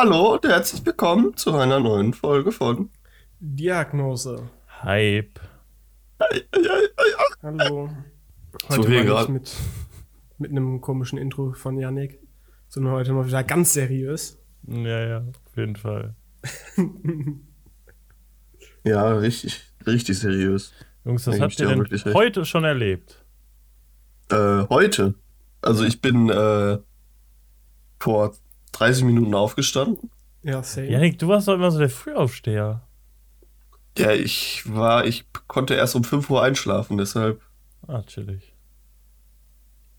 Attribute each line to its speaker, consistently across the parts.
Speaker 1: Hallo und herzlich willkommen zu einer neuen Folge von
Speaker 2: Diagnose.
Speaker 3: Hype.
Speaker 2: Hallo.
Speaker 1: So
Speaker 2: Heute
Speaker 1: wie
Speaker 2: mal
Speaker 1: gerade.
Speaker 2: nicht mit, mit einem komischen Intro von Yannick, sondern heute mal wieder ganz seriös.
Speaker 3: Ja, ja, auf jeden Fall.
Speaker 1: Ja, richtig, richtig seriös.
Speaker 3: Jungs, was habt
Speaker 1: ich
Speaker 3: ihr denn heute schon erlebt?
Speaker 1: Äh, heute. Also ich bin äh, vor 30 Minuten aufgestanden.
Speaker 2: Ja, same.
Speaker 3: Janik, du warst doch immer so der Frühaufsteher.
Speaker 1: Ja, ich war, ich konnte erst um 5 Uhr einschlafen, deshalb
Speaker 3: Ah, chillig.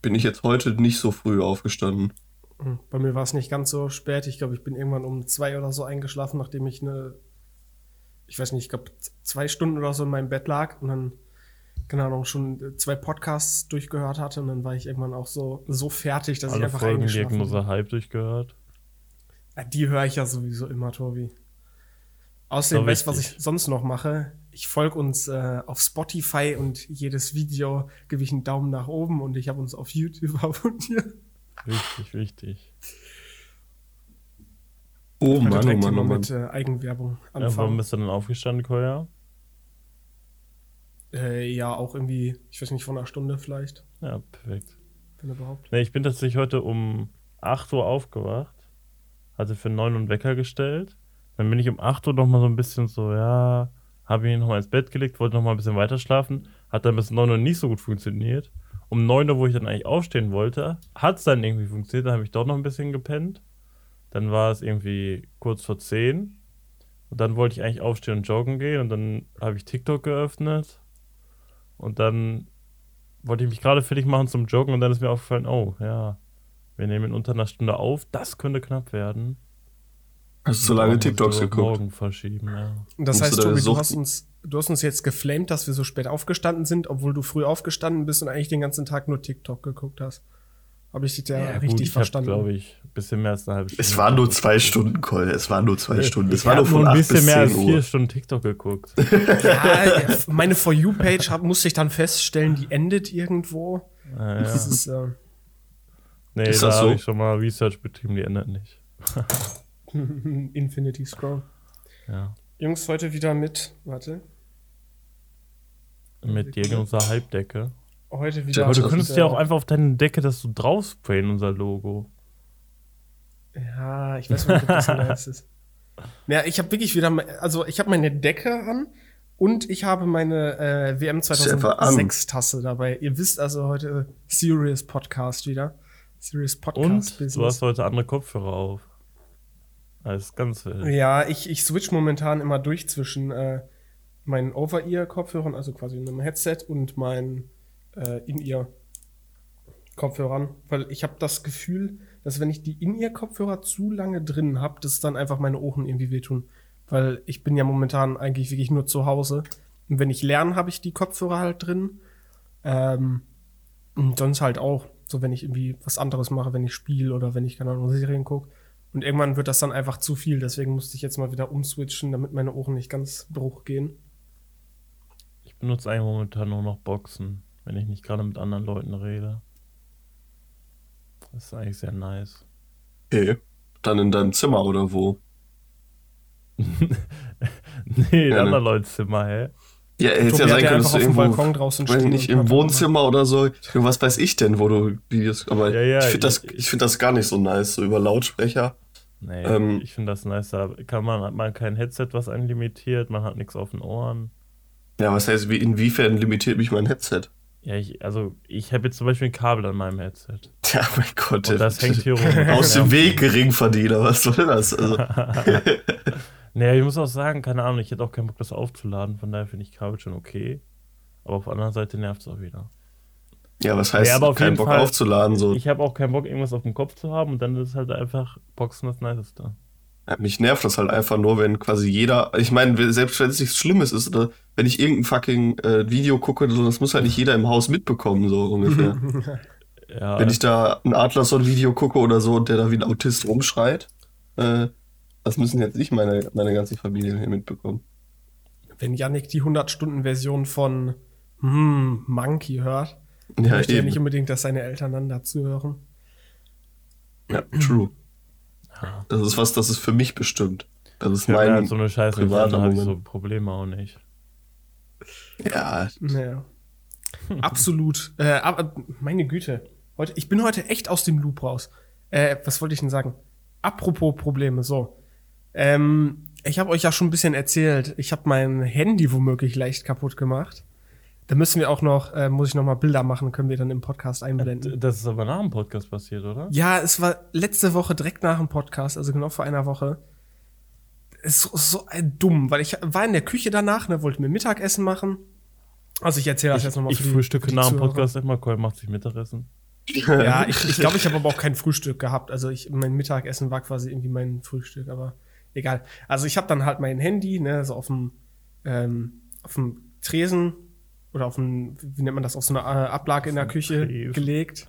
Speaker 1: bin ich jetzt heute nicht so früh aufgestanden.
Speaker 2: Hm, Bei mir war es nicht ganz so spät. Ich glaube, ich bin irgendwann um zwei oder so eingeschlafen, nachdem ich eine, ich weiß nicht, ich glaube, zwei Stunden oder so in meinem Bett lag und dann, keine Ahnung, schon zwei Podcasts durchgehört hatte und dann war ich irgendwann auch so, so fertig, dass ich
Speaker 3: Alle
Speaker 2: einfach
Speaker 3: Folgen
Speaker 2: eingeschlafen bin.
Speaker 3: Diagnose Hype durchgehört.
Speaker 2: Die höre ich ja sowieso immer, Tobi. Außerdem
Speaker 3: So
Speaker 2: weißt du, was ich sonst noch mache? Ich folge uns äh, auf Spotify und jedes Video gebe ich einen Daumen nach oben und ich habe uns auf YouTube abonniert.
Speaker 3: Wichtig, wichtig.
Speaker 1: Oh Mann, oh Mann, oh
Speaker 2: mal
Speaker 1: Mann.
Speaker 2: mit äh, Eigenwerbung
Speaker 3: Ja, warum
Speaker 2: anfangen.
Speaker 3: bist du denn aufgestanden, Koya?
Speaker 2: Äh, ja, auch irgendwie, ich weiß nicht, von einer Stunde vielleicht,
Speaker 3: Ja, perfekt.
Speaker 2: wenn überhaupt.
Speaker 3: Nee, ich bin tatsächlich heute um 8 Uhr aufgewacht. Hatte für 9 Uhr einen Wecker gestellt. Dann bin ich um 8 Uhr noch mal so ein bisschen so, ja, habe mich noch mal ins Bett gelegt, wollte noch mal ein bisschen weiter schlafen. Hat dann bis 9 Uhr nicht so gut funktioniert. Um 9 Uhr, wo ich dann eigentlich aufstehen wollte, hat es dann irgendwie funktioniert. Dann habe ich doch noch ein bisschen gepennt. Dann war es irgendwie kurz vor 10. Und dann wollte ich eigentlich aufstehen und joggen gehen. Und dann habe ich TikTok geöffnet. Und dann wollte ich mich gerade fertig machen zum Joggen und dann ist mir aufgefallen, oh ja, wir nehmen in unter einer Stunde auf, das könnte knapp werden.
Speaker 1: Hast du so lange TikToks geguckt?
Speaker 3: Morgen verschieben, ja.
Speaker 2: Und das
Speaker 1: Musst
Speaker 2: heißt, Tobi, du hast, uns, du hast uns jetzt geflamed, dass wir so spät aufgestanden sind, obwohl du früh aufgestanden bist und eigentlich den ganzen Tag nur TikTok geguckt hast. Habe ich dich da richtig
Speaker 3: gut, ich
Speaker 2: verstanden?
Speaker 3: glaube ich, ein bisschen mehr als eine halbe Stunde.
Speaker 1: Es waren nur zwei Stunden, Cole. Es waren nur zwei Stunden. Es
Speaker 3: Ich
Speaker 1: war nur
Speaker 3: habe
Speaker 1: von
Speaker 3: nur ein
Speaker 1: 8
Speaker 3: bisschen
Speaker 1: bis
Speaker 3: mehr
Speaker 1: 10
Speaker 3: als vier. Stunden TikTok geguckt.
Speaker 2: Ja, meine For You-Page musste ich dann feststellen, die endet irgendwo.
Speaker 3: Ja, ja.
Speaker 2: Das ist, äh,
Speaker 3: Nee,
Speaker 1: Ist
Speaker 3: da
Speaker 1: das so?
Speaker 3: habe ich schon mal Research betrieben, die ändert nicht.
Speaker 2: Infinity Scroll.
Speaker 3: Ja.
Speaker 2: Jungs, heute wieder mit, warte,
Speaker 3: Mit Diagnose Halbdecke.
Speaker 2: heute wieder.
Speaker 3: Aber du könntest ja
Speaker 2: äh,
Speaker 3: auch einfach auf deine Decke das so drauf sprayen, unser Logo.
Speaker 2: Ja, ich weiß nicht, ob das nice ist. Ja, ich habe wirklich wieder, also ich habe meine Decke an und ich habe meine äh, WM
Speaker 1: einfach an.
Speaker 2: 2006 Tasse dabei. Ihr wisst also heute Serious Podcast wieder. Serious Podcast
Speaker 3: Und du
Speaker 2: Business.
Speaker 3: hast heute andere Kopfhörer auf. Ist ganz wild.
Speaker 2: Ja, ich, ich switch momentan immer durch zwischen äh, meinen Over-Ear-Kopfhörern, also quasi einem Headset, und meinen äh, In-Ear-Kopfhörern. Weil ich habe das Gefühl, dass wenn ich die In-Ear-Kopfhörer zu lange drin habe, dass dann einfach meine Ohren irgendwie wehtun. Weil ich bin ja momentan eigentlich wirklich nur zu Hause. Und wenn ich lerne, habe ich die Kopfhörer halt drin. Ähm, und sonst halt auch. So, wenn ich irgendwie was anderes mache, wenn ich spiele oder wenn ich, keine Ahnung, Serien gucke. Und irgendwann wird das dann einfach zu viel. Deswegen musste ich jetzt mal wieder umswitchen, damit meine Ohren nicht ganz Bruch gehen.
Speaker 3: Ich benutze eigentlich momentan nur noch Boxen, wenn ich nicht gerade mit anderen Leuten rede. Das ist eigentlich sehr nice.
Speaker 1: Okay. Dann in deinem Zimmer oder wo?
Speaker 3: nee, in
Speaker 1: Ja, ne?
Speaker 3: anderen Leuten Zimmer, hä?
Speaker 1: Ja, hätte ja sein können, dass du
Speaker 2: auf dem
Speaker 1: irgendwo,
Speaker 2: Balkon draußen stehen
Speaker 1: nicht, im Wohnzimmer oder so. Was weiß ich denn, wo du Videos, aber
Speaker 3: Ja, ja,
Speaker 1: ich finde das,
Speaker 3: ich-
Speaker 1: finde das gar nicht so nice, so über Lautsprecher.
Speaker 3: Nee,
Speaker 1: Ähm,
Speaker 3: ich finde das nice. Da kann man, hat man kein Headset, was einen limitiert, man hat nichts auf den Ohren.
Speaker 1: Ja, was heißt, wie, inwiefern limitiert mich mein Headset?
Speaker 3: Ja, ich, also ich habe jetzt zum Beispiel ein Kabel an meinem Headset.
Speaker 1: Ja, mein Gott.
Speaker 3: Und das hängt hier rum.
Speaker 1: Aus dem Weg, Geringverdiener, was soll das? Also,
Speaker 3: Nee, ich muss auch sagen, keine Ahnung, ich hätte auch keinen Bock, das aufzuladen, von daher finde ich Kabel schon okay. Aber auf der anderen Seite nervt es auch wieder.
Speaker 1: ja, was heißt,
Speaker 3: auf
Speaker 1: keinen
Speaker 3: jeden
Speaker 1: Bock
Speaker 3: Fall-
Speaker 1: aufzuladen? So.
Speaker 3: Ich habe auch keinen Bock, irgendwas auf dem Kopf zu haben und dann ist halt einfach Boxen das Niceste.
Speaker 1: Ja, mich nervt das halt einfach nur, wenn quasi jeder, ich meine, selbst wenn es nichts Schlimmes ist, oder wenn ich irgendein fucking äh, Video gucke, so, das muss halt nicht jeder im Haus mitbekommen, so ungefähr.
Speaker 3: Ja,
Speaker 1: wenn ich da ein Adlerson-Video gucke oder so und der da wie ein Autist rumschreit, äh, das müssen jetzt nicht meine, meine ganze Familie hier mitbekommen.
Speaker 2: Wenn Yannick die 100-Stunden-Version von hm, Monkey hört,
Speaker 1: Ja,
Speaker 2: möchte er nicht unbedingt, dass seine Eltern dann dazu hören.
Speaker 1: Ja, true.
Speaker 3: Ja.
Speaker 1: Das ist was, das ist für mich bestimmt. Das ist
Speaker 3: Ja,
Speaker 1: mein.
Speaker 3: halt so eine Scheiße,
Speaker 1: privater
Speaker 3: habe ich so
Speaker 1: Moment.
Speaker 3: Probleme auch nicht.
Speaker 1: ja,
Speaker 2: Naja. Absolut. Äh, aber meine Güte. Heute, ich bin heute echt aus dem Loop raus. Äh, was wollte ich denn sagen? Apropos Probleme, so. Ähm, ich habe euch ja schon ein bisschen erzählt, ich habe mein Handy womöglich leicht kaputt gemacht. Da müssen wir auch noch, äh, muss ich noch mal Bilder machen, können wir dann im Podcast einblenden.
Speaker 3: Das ist aber nach dem Podcast passiert, oder?
Speaker 2: Ja, es war letzte Woche direkt nach dem Podcast, also genau vor einer Woche. Es ist so, ein dumm, weil ich war in der Küche danach, ne, wollte mir Mittagessen machen. Also ich erzähle das
Speaker 3: Ich,
Speaker 2: jetzt nochmal
Speaker 3: ich frühstücke
Speaker 2: die
Speaker 3: nach dem. Podcast immer, Cole macht sich Mittagessen.
Speaker 2: Ja, ich glaube, ich, glaub, ich habe aber auch kein Frühstück gehabt. Also ich, mein Mittagessen war quasi irgendwie mein Frühstück, aber egal. Also ich habe dann halt mein Handy, ne, so auf dem, ähm, auf dem Tresen oder auf dem, wie nennt man das, auf so einer äh, Ablage in der Küche
Speaker 3: Tresen.
Speaker 2: gelegt.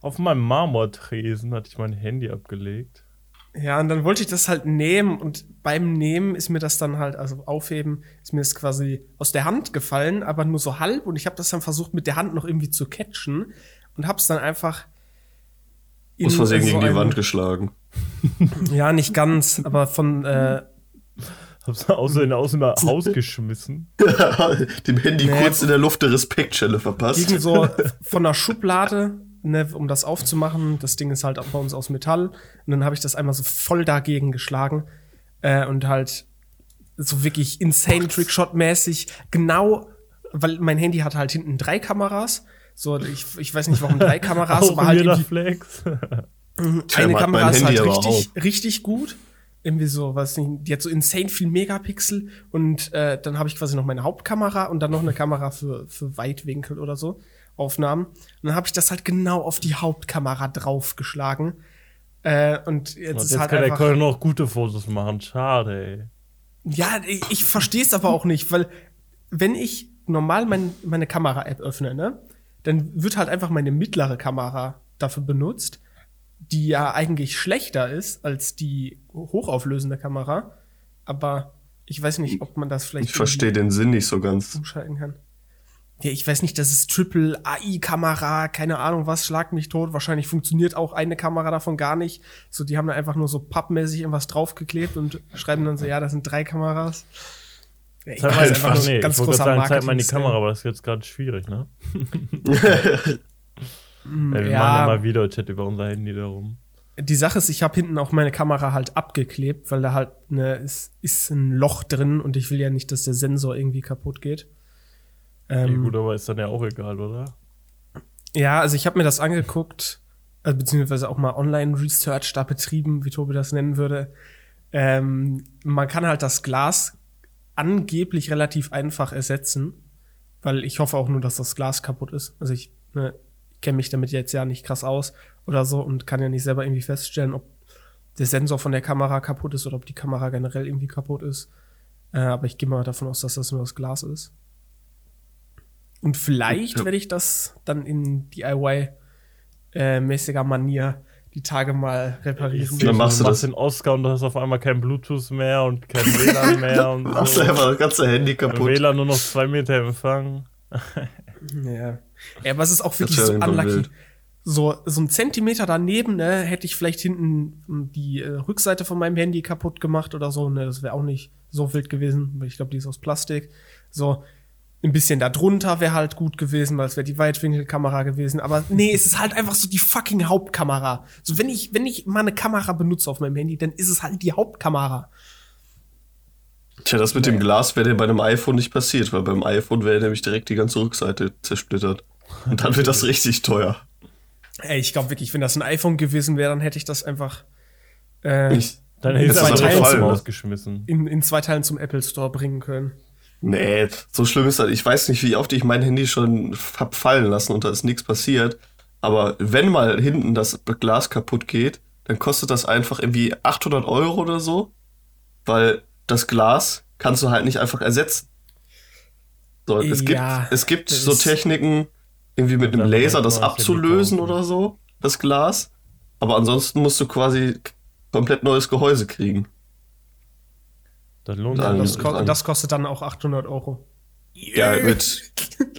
Speaker 3: Auf meinem Marmortresen hatte ich mein Handy abgelegt.
Speaker 2: Ja, und dann wollte ich das halt nehmen und beim Nehmen ist mir das dann halt, also aufheben, ist mir das quasi aus der Hand gefallen, aber nur so halb und ich habe das dann versucht mit der Hand noch irgendwie zu catchen und hab's dann einfach in
Speaker 1: aus Versehen
Speaker 2: so
Speaker 1: gegen die Wand geschlagen.
Speaker 2: Ja, nicht ganz, aber von äh,
Speaker 3: Hab's außerdem aus dem Haus geschmissen.
Speaker 1: Dem Handy
Speaker 2: Nee.
Speaker 1: kurz in der Luft eine Respektschelle verpasst.
Speaker 2: gegen so von der Schublade, ne, um das aufzumachen. Das Ding ist halt auch bei uns aus Metall. Und dann habe ich das einmal so voll dagegen geschlagen äh, und halt so wirklich insane Trickshot-mäßig genau, weil mein Handy hat halt hinten drei Kameras. So, ich, ich weiß nicht, warum drei Kameras, aber halt
Speaker 3: Flex.
Speaker 1: Tja,
Speaker 2: eine Kamera ist halt richtig, richtig gut. Irgendwie so, weiß nicht, die hat so insane viel Megapixel und äh, dann habe ich quasi noch meine Hauptkamera und dann noch eine Kamera für, für Weitwinkel oder so, Aufnahmen. Und dann habe ich das halt genau auf die Hauptkamera draufgeschlagen. Äh, und jetzt
Speaker 3: Und
Speaker 2: ist
Speaker 3: jetzt
Speaker 2: halt
Speaker 3: kann der
Speaker 2: einfach.
Speaker 3: Cole noch gute Fotos machen. Schade, ey.
Speaker 2: Ja, ich, ich verstehe es aber auch nicht, weil wenn ich normal mein, meine Kamera-App öffne, ne, dann wird halt einfach meine mittlere Kamera dafür benutzt, die ja eigentlich schlechter ist als die hochauflösende Kamera. Aber ich weiß nicht, ob man das vielleicht
Speaker 1: Ich verstehe den Sinn nicht so ganz.
Speaker 2: umschalten kann. Ja, ich weiß nicht, das ist Triple AI-Kamera, keine Ahnung was, schlag mich tot. Wahrscheinlich funktioniert auch eine Kamera davon gar nicht. So, die haben da einfach nur so pappmäßig irgendwas draufgeklebt und schreiben dann so, ja, das sind drei Kameras. Ja, ich weiß, einfach nur
Speaker 3: nee,
Speaker 2: ganz
Speaker 3: ich
Speaker 2: großer
Speaker 3: sagen, zeig mal in die. Kamera, aber das ist jetzt gerade schwierig, ne?
Speaker 2: Mm,
Speaker 3: Ja, wir
Speaker 2: ja,
Speaker 3: machen ja mal Videochat über unser Handy darum.
Speaker 2: die Sache ist, ich habe hinten auch meine Kamera halt abgeklebt, weil da halt ne, ist, ist ein Loch drin und ich will ja nicht, dass der Sensor irgendwie kaputt geht.
Speaker 3: Ja,
Speaker 2: Ähm,
Speaker 3: gut, aber ist dann ja auch egal, oder?
Speaker 2: Ja, also ich habe mir das angeguckt, also beziehungsweise auch mal Online-Research da betrieben, wie Tobi das nennen würde. Ähm, man kann halt das Glas angeblich relativ einfach ersetzen, weil ich hoffe auch nur, dass das Glas kaputt ist. Also ich, ne, ich kenne mich damit jetzt ja nicht krass aus oder so und kann ja nicht selber irgendwie feststellen, ob der Sensor von der Kamera kaputt ist oder ob die Kamera generell irgendwie kaputt ist. Äh, aber ich gehe mal davon aus, dass das nur das Glas ist. Und vielleicht
Speaker 1: Ja.
Speaker 2: werde ich das dann in DIY-mäßiger Manier die Tage mal reparieren.
Speaker 1: Dann machst du das.
Speaker 3: den Oscar und du hast auf einmal kein Bluetooth mehr und kein WLAN mehr und
Speaker 1: Machst
Speaker 3: so.
Speaker 1: einfach das ganze Handy kaputt.
Speaker 3: WLAN nur noch zwei Meter Empfang.
Speaker 2: Ja. Ja, aber es ist auch wirklich so unlucky.
Speaker 1: wild.
Speaker 2: So, so ein Zentimeter daneben, ne, hätte ich vielleicht hinten die äh, Rückseite von meinem Handy kaputt gemacht oder so, ne, das wäre auch nicht so wild gewesen, weil ich glaube, die ist aus Plastik. So, ein bisschen da drunter wäre halt gut gewesen, weil es wäre die Weitwinkelkamera gewesen. Aber nee, es ist halt einfach so die fucking Hauptkamera. So, wenn ich, wenn ich mal eine Kamera benutze auf meinem Handy, dann ist es halt die Hauptkamera.
Speaker 1: Tja, das mit dem Glas wäre dir bei einem iPhone nicht passiert, weil beim iPhone wäre nämlich direkt die ganze Rückseite zersplittert. Und dann wird das richtig teuer.
Speaker 2: Ey, ich glaube wirklich, wenn das ein iPhone gewesen wäre, dann hätte ich das einfach äh,
Speaker 1: Ich,
Speaker 3: Dann du
Speaker 2: ist
Speaker 3: aber
Speaker 2: er
Speaker 3: trotzdem
Speaker 1: gefallen, ne?
Speaker 3: rausgeschmissen.
Speaker 2: in, in zwei Teilen zum Apple Store bringen können.
Speaker 1: nee, so schlimm ist das. Ich weiß nicht, wie oft ich mein Handy schon hab fallen lassen und da ist nichts passiert. Aber wenn mal hinten das Glas kaputt geht, dann kostet das einfach irgendwie 800 Euro oder so, weil das Glas kannst du halt nicht einfach ersetzen. So, es gibt,
Speaker 2: Ja,
Speaker 1: es gibt
Speaker 2: das
Speaker 1: so
Speaker 2: ist-
Speaker 1: Techniken, irgendwie mit einem Laser das abzulösen oder so, das Glas. Aber ansonsten musst du quasi komplett neues Gehäuse kriegen.
Speaker 3: Das lohnt sich.
Speaker 2: Das, ko das kostet dann auch 800 Euro.
Speaker 1: Ja, mit.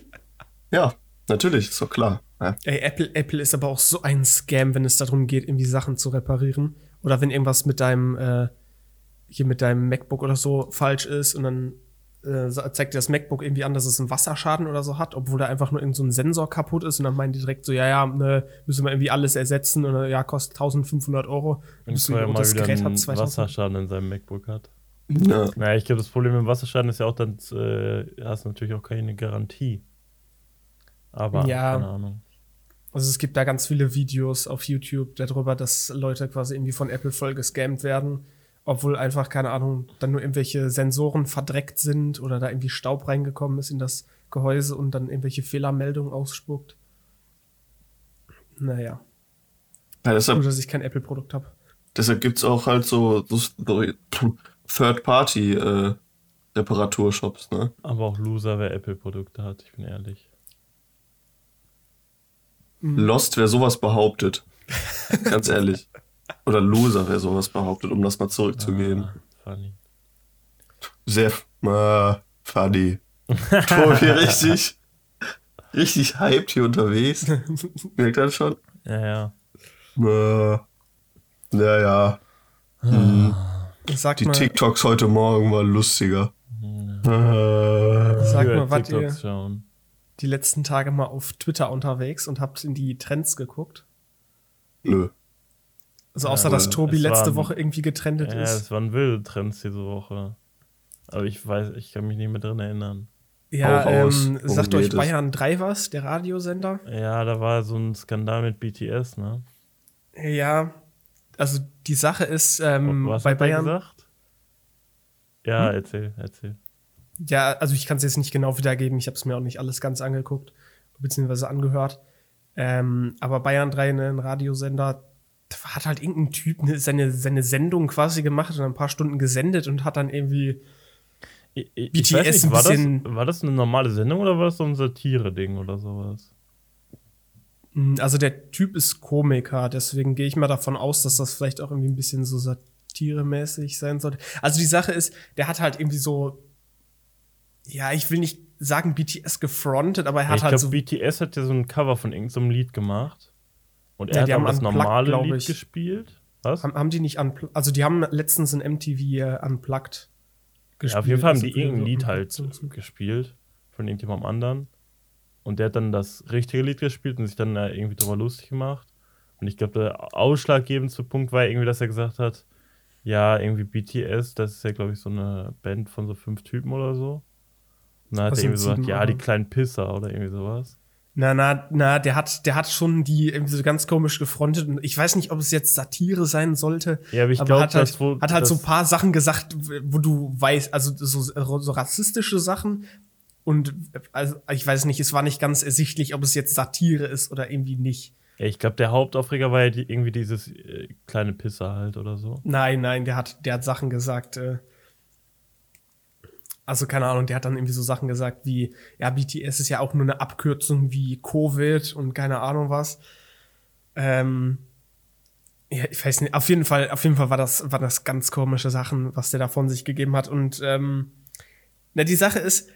Speaker 1: ja, natürlich, ist doch klar. Ja.
Speaker 2: Ey, Apple, Apple ist aber auch so ein Scam, wenn es darum geht, irgendwie Sachen zu reparieren Oder wenn irgendwas mit deinem, äh, hier mit deinem MacBook oder so falsch ist und dann äh, zeigt dir das MacBook irgendwie an, dass es einen Wasserschaden oder so hat, obwohl da einfach nur irgend so ein Sensor kaputt ist und dann meinen die direkt so, ja, ja, ne, müssen wir irgendwie alles ersetzen und äh, ja, kostet 1500 Euro.
Speaker 3: Wenn
Speaker 2: Bis du- und
Speaker 3: mal
Speaker 2: das
Speaker 3: wieder
Speaker 2: Gerät hat
Speaker 3: einen
Speaker 2: 2000.
Speaker 3: Wasserschaden in seinem MacBook hat.
Speaker 1: Ja.
Speaker 3: Naja, ich glaube, das Problem mit dem Wasserschaden ist ja auch, dann äh, hast du natürlich auch keine Garantie. Aber,
Speaker 2: Ja.
Speaker 3: keine Ahnung.
Speaker 2: Also es gibt da ganz viele Videos auf YouTube darüber, dass Leute quasi irgendwie von Apple voll gescammt werden, obwohl einfach, keine Ahnung, dann nur irgendwelche Sensoren verdreckt sind oder da irgendwie Staub reingekommen ist in das Gehäuse und dann irgendwelche Fehlermeldungen ausspuckt. Naja,
Speaker 1: Ja, deshalb
Speaker 2: dass ich kein Apple-Produkt habe.
Speaker 1: deshalb gibt's auch halt so, so Third-Party-Reparaturshops, ne?
Speaker 3: Aber auch Loser, wer Apple-Produkte hat, ich bin ehrlich.
Speaker 1: Lost, wer sowas behauptet. Ganz ehrlich. Oder Loser, wer sowas behauptet, um das mal zurückzugeben.
Speaker 3: Ah, funny.
Speaker 1: Sehr äh, funny. Tobi, richtig, richtig hyped hier unterwegs. Merkt ihr das schon?
Speaker 3: Ja, ja.
Speaker 1: Äh, ja, ja. Mhm.
Speaker 2: Sag
Speaker 1: Die
Speaker 2: mal,
Speaker 1: TikToks heute Morgen waren lustiger.
Speaker 3: Hm.
Speaker 1: Äh,
Speaker 2: sag mal, wart ihr
Speaker 3: schauen.
Speaker 2: die letzten Tage mal auf Twitter unterwegs und habt in die Trends geguckt?
Speaker 1: nö.
Speaker 2: Also außer,
Speaker 3: Ja,
Speaker 2: dass Tobi letzte
Speaker 3: ein-
Speaker 2: Woche irgendwie getrendet
Speaker 3: Ja,
Speaker 2: ist.
Speaker 3: es waren wilde Trends diese Woche. Aber ich weiß, ich kann mich nicht mehr drin erinnern.
Speaker 2: Ja, ähm, sagt euch? Bayern 3 was, der Radiosender?
Speaker 3: Ja, da war so ein Skandal mit BTS, ne?
Speaker 2: Ja, also die Sache ist, ähm,
Speaker 3: Was
Speaker 2: bei
Speaker 3: hat er
Speaker 2: Bayern,
Speaker 3: gesagt? Ja,
Speaker 2: Hm?
Speaker 3: erzähl, erzähl.
Speaker 2: ja, also ich kann es jetzt nicht genau wiedergeben, ich habe es mir auch nicht alles ganz angeguckt, beziehungsweise angehört. Ähm, aber Bayern 3, ne, ein Radiosender, da hat halt irgendein Typ ne, seine, seine Sendung quasi gemacht und ein paar Stunden gesendet und hat dann irgendwie,
Speaker 3: Ich, ich,
Speaker 2: BTS
Speaker 3: nicht,
Speaker 2: ein
Speaker 3: war, das, war das eine normale Sendung oder war das so ein Satire-Ding oder sowas?
Speaker 2: mh, also der Typ ist Komiker, deswegen gehe ich mal davon aus, dass das vielleicht auch irgendwie ein bisschen so satiremäßig sein sollte. Also die Sache ist, der hat halt irgendwie so, ja, ich will nicht sagen BTS gefrontet, aber er hat
Speaker 3: ich
Speaker 2: halt
Speaker 3: glaube,
Speaker 2: so
Speaker 3: BTS hat ja so ein Cover von irgendeinem Lied gemacht. Und er
Speaker 2: Ja,
Speaker 3: hat
Speaker 2: haben
Speaker 3: das normale Lied
Speaker 2: ich.
Speaker 3: gespielt. Was?
Speaker 2: Haben, haben die nicht unplugged? Also die haben letztens in MTV äh, unplugged gespielt.
Speaker 3: Ja, auf jeden Fall haben
Speaker 2: Also
Speaker 3: die irgendein
Speaker 2: so
Speaker 3: Lied halt
Speaker 2: Songs.
Speaker 3: gespielt von irgendjemandem anderen. Und der hat dann das richtige Lied gespielt und sich dann äh, irgendwie drüber lustig gemacht. Und ich glaube, der ausschlaggebendste Punkt war irgendwie, dass er gesagt hat, ja, irgendwie BTS, das ist ja, glaube ich, so eine Band von so fünf Typen oder so. Und dann hat er irgendwie gesagt,
Speaker 2: sieben,
Speaker 3: ja, die kleinen Pisser oder irgendwie sowas.
Speaker 2: Na, na, na, der hat, der hat schon die irgendwie so ganz komisch gefrontet. Und ich weiß nicht, ob es jetzt Satire sein sollte.
Speaker 3: Ja, aber ich
Speaker 2: aber
Speaker 3: glaub,
Speaker 2: hat halt,
Speaker 3: das, wo-
Speaker 2: hat halt so ein paar Sachen gesagt, wo du weißt, also so, so rassistische Sachen. Und also, ich weiß nicht, es war nicht ganz ersichtlich, ob es jetzt Satire ist oder irgendwie nicht.
Speaker 3: Ja, ich glaube, der Hauptaufreger war ja die, irgendwie dieses äh, kleine Pisser halt oder so.
Speaker 2: Nein, nein, der hat, der hat Sachen gesagt. Äh, also keine Ahnung, der hat dann irgendwie so Sachen gesagt wie, ja, BTS ist ja auch nur eine Abkürzung wie Covid und keine Ahnung was. Ähm, ja, ich weiß nicht, auf jeden Fall, auf jeden Fall war das, war das ganz komische Sachen, was der da von sich gegeben hat. Und ähm, na, die Sache ist,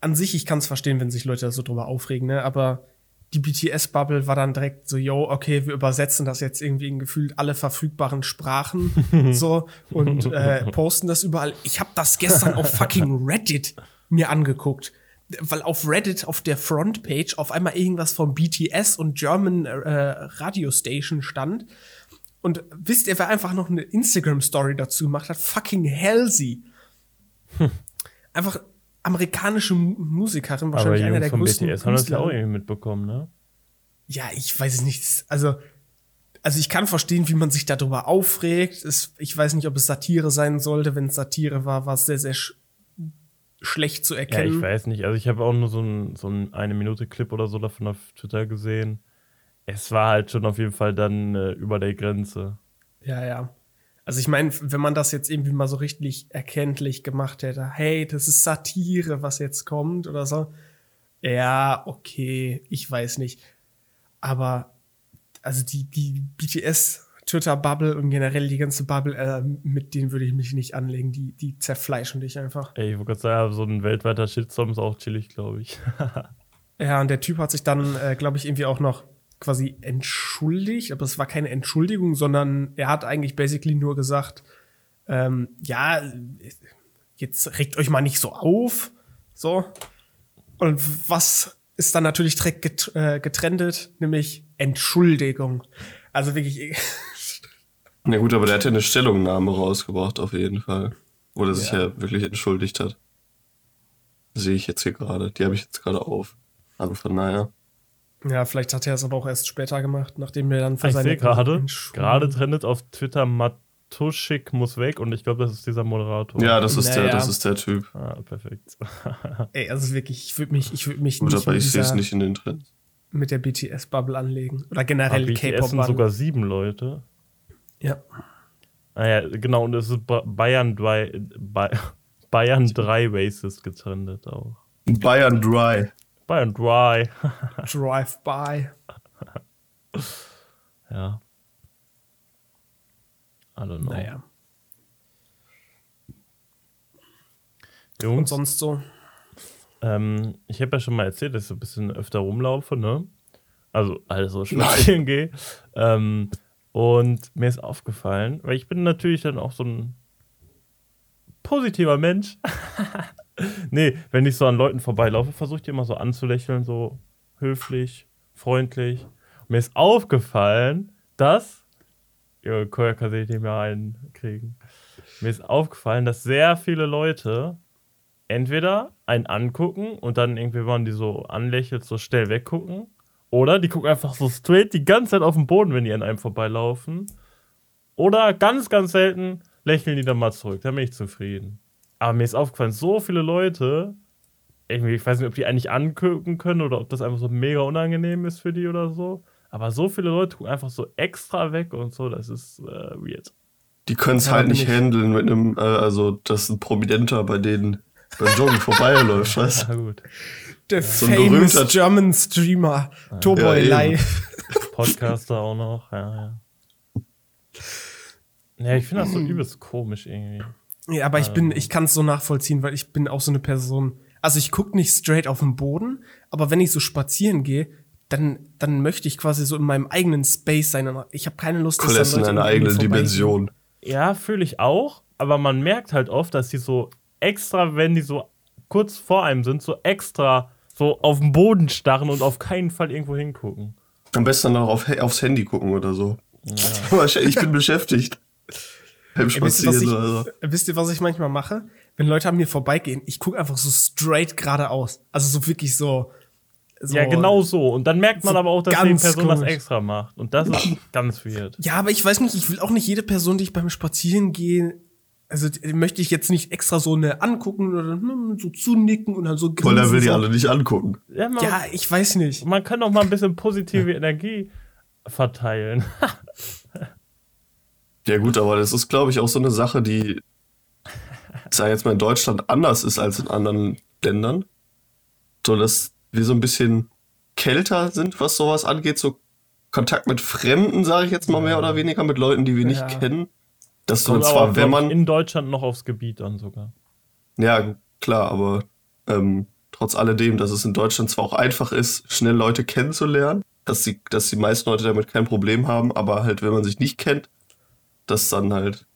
Speaker 2: an sich, ich kann es verstehen, wenn sich Leute so drüber aufregen, ne? Aber die BTS-Bubble war dann direkt so, yo, okay, wir übersetzen das jetzt irgendwie in gefühlt alle verfügbaren Sprachen so und äh, posten das überall. Ich habe das gestern auf fucking Reddit mir angeguckt, weil auf Reddit auf der Frontpage auf einmal irgendwas von BTS und German äh, Radio Station stand. Und wisst ihr, wer einfach noch eine Instagram-Story dazu gemacht hat? Fucking Halsey. Einfach amerikanische Mu- Musikerin, wahrscheinlich einer der größten
Speaker 3: BTS haben das ja auch irgendwie mitbekommen, ne?
Speaker 2: Ja, ich weiß es nicht. Also, also ich kann verstehen, wie man sich darüber aufregt. Es, ich weiß nicht, ob es Satire sein sollte. Wenn es Satire war, war es sehr, sehr sch schlecht zu
Speaker 3: Ja,
Speaker 2: erkennen.
Speaker 3: ich weiß nicht. Also ich habe auch nur so ein, so ein eine Minute Clip oder so davon auf Twitter gesehen. Es war halt schon auf jeden Fall dann äh, über der Grenze.
Speaker 2: Ja, ja. Also ich meine, wenn man das jetzt irgendwie mal so richtig erkenntlich gemacht hätte, hey, das ist Satire, was jetzt kommt oder so. Ja, okay, ich weiß nicht. Aber also die, die BTS Twitter-Bubble und generell die ganze Bubble, äh, mit denen würde ich mich nicht anlegen. Die, die zerfleischen dich einfach.
Speaker 3: Ey, ich wollte gerade sagen, so ein weltweiter Shitstorm ist auch chillig, glaube ich.
Speaker 2: Ja, und der Typ hat sich dann, äh, glaube ich, irgendwie auch noch quasi entschuldigt, aber es war keine Entschuldigung, sondern er hat eigentlich basically nur gesagt, ähm, ja, jetzt regt euch mal nicht so auf, so. Und was ist dann natürlich direkt get äh, getrendet, nämlich Entschuldigung. Also wirklich,
Speaker 1: Na gut, aber der hat ja eine Stellungnahme rausgebracht, auf jeden Fall. Wo er sich
Speaker 2: Ja.
Speaker 1: ja wirklich entschuldigt hat. Sehe ich jetzt hier gerade. Die habe ich jetzt gerade auf. Also von daher.
Speaker 2: Ja, vielleicht hat er es aber auch erst später gemacht, nachdem er dann für
Speaker 3: Ich
Speaker 2: seine
Speaker 3: sehe gerade, gerade trendet auf Twitter Matuschik muss weg und ich glaube, das ist dieser Moderator.
Speaker 1: Ja, das ist der,
Speaker 2: Naja.
Speaker 1: das ist der Typ.
Speaker 3: Ah, perfekt.
Speaker 2: Ey, also wirklich, ich würde mich, ich würde mich
Speaker 1: Gut,
Speaker 2: nicht
Speaker 1: aber ich sehe es nicht in den Trends.
Speaker 2: mit der BTS-Bubble anlegen. Oder generell
Speaker 3: sind
Speaker 2: K-Pop.
Speaker 3: sogar sieben Leute.
Speaker 2: Ja.
Speaker 3: Ah ja, genau, und es ist Ba- Bayern 3, Ba- Bayern 3 Racist getrendet auch.
Speaker 1: Bayern Dry.
Speaker 3: Bayern 3.
Speaker 2: Drive-by.
Speaker 3: ja. I don't know.
Speaker 2: Naja. Und
Speaker 3: Jungs,
Speaker 2: sonst so.
Speaker 3: ähm, ich habe ja schon mal erzählt, dass ich so ein bisschen öfter rumlaufe, ne? Also, also spazieren gehe. Ähm, und mir ist aufgefallen, weil ich bin natürlich dann auch so ein positiver Mensch. nee, wenn ich so an Leuten vorbeilaufe, versuche ich die immer so anzulächeln, so höflich, freundlich. Und mir ist aufgefallen, dass. Ja, Koya kann sich nicht mehr einkriegen. Mir ist aufgefallen, dass sehr viele Leute entweder einen angucken und dann irgendwie, wenn man die so anlächelt, so schnell weggucken. Oder die gucken einfach so straight die ganze Zeit auf den Boden, wenn die an einem vorbeilaufen. Oder ganz, ganz selten lächeln die dann mal zurück. Da bin ich zufrieden. Aber mir ist aufgefallen, so viele Leute, irgendwie, ich weiß nicht, ob die eigentlich angucken können oder ob das einfach so mega unangenehm ist für die oder so. Aber so viele Leute gucken einfach so extra weg und so, das ist äh, weird.
Speaker 1: Die können es
Speaker 2: Ja,
Speaker 1: halt nicht
Speaker 2: ich-
Speaker 1: handeln mit einem, äh, also dass ein Prominenter bei denen beim Joggen vorbeiläuft, weißt
Speaker 3: Ja, gut.
Speaker 2: Der
Speaker 1: ein
Speaker 2: famous
Speaker 1: berühmter-
Speaker 2: German Streamer. Toboy
Speaker 1: Ja.
Speaker 2: Live.
Speaker 3: Podcaster auch noch, ja, ja. Ja, ich finde das so übelst komisch irgendwie.
Speaker 2: Ja, aber ich bin,
Speaker 3: Ähm.
Speaker 2: ich kann es so nachvollziehen, weil ich bin auch so eine Person. Also ich gucke nicht straight auf den Boden, aber wenn ich so spazieren gehe, dann, dann möchte ich quasi so in meinem eigenen Space sein. Ich habe keine Lust,
Speaker 1: du. Lässt in
Speaker 2: Leute
Speaker 1: einer eigenen. Dimension.
Speaker 3: Ja, fühle ich auch, aber man merkt halt oft, dass die so extra, wenn die so kurz vor einem sind, so extra so auf den Boden starren und auf keinen Fall irgendwo hingucken.
Speaker 1: Am besten noch auf, aufs Handy gucken oder so. ich bin beschäftigt. Beim
Speaker 2: Ey, wisst, ihr, was
Speaker 1: Spazieren
Speaker 2: ich,
Speaker 1: oder so.
Speaker 2: wisst ihr, was ich manchmal mache? Wenn Leute an mir vorbeigehen, ich gucke einfach so straight geradeaus. Also so wirklich so. so
Speaker 3: ja, genau so. Und dann merkt man
Speaker 2: so
Speaker 3: aber auch, dass die Person das
Speaker 2: komisch.
Speaker 3: extra macht. Und das ist ganz weird.
Speaker 2: Ja, aber ich weiß nicht, ich will auch nicht jede Person, die ich beim Spazieren gehe, also die möchte ich jetzt nicht extra so eine angucken oder hm, so zunicken und dann so
Speaker 1: Weil er will die
Speaker 2: so.
Speaker 1: alle nicht angucken.
Speaker 3: Ja, man,
Speaker 2: Ja, ich weiß nicht.
Speaker 3: man kann doch mal ein bisschen positive Energie verteilen.
Speaker 1: Ja gut, aber das ist, glaube ich, auch so eine Sache, die, ich sag jetzt mal, in Deutschland anders ist als in anderen Ländern. So, dass wir so ein bisschen kälter sind, was sowas angeht, so Kontakt mit Fremden, sage ich jetzt mal mehr oder weniger, mit Leuten, die wir nicht
Speaker 2: Ja.
Speaker 1: kennen. Dass du dann zwar, wenn man,
Speaker 3: in Deutschland noch aufs Gebiet an sogar.
Speaker 1: ja klar, aber ähm, trotz alledem, dass es in Deutschland zwar auch einfach ist, schnell Leute kennenzulernen, dass die, dass die meisten Leute damit kein Problem haben, aber halt, wenn man sich nicht kennt, dass dann halt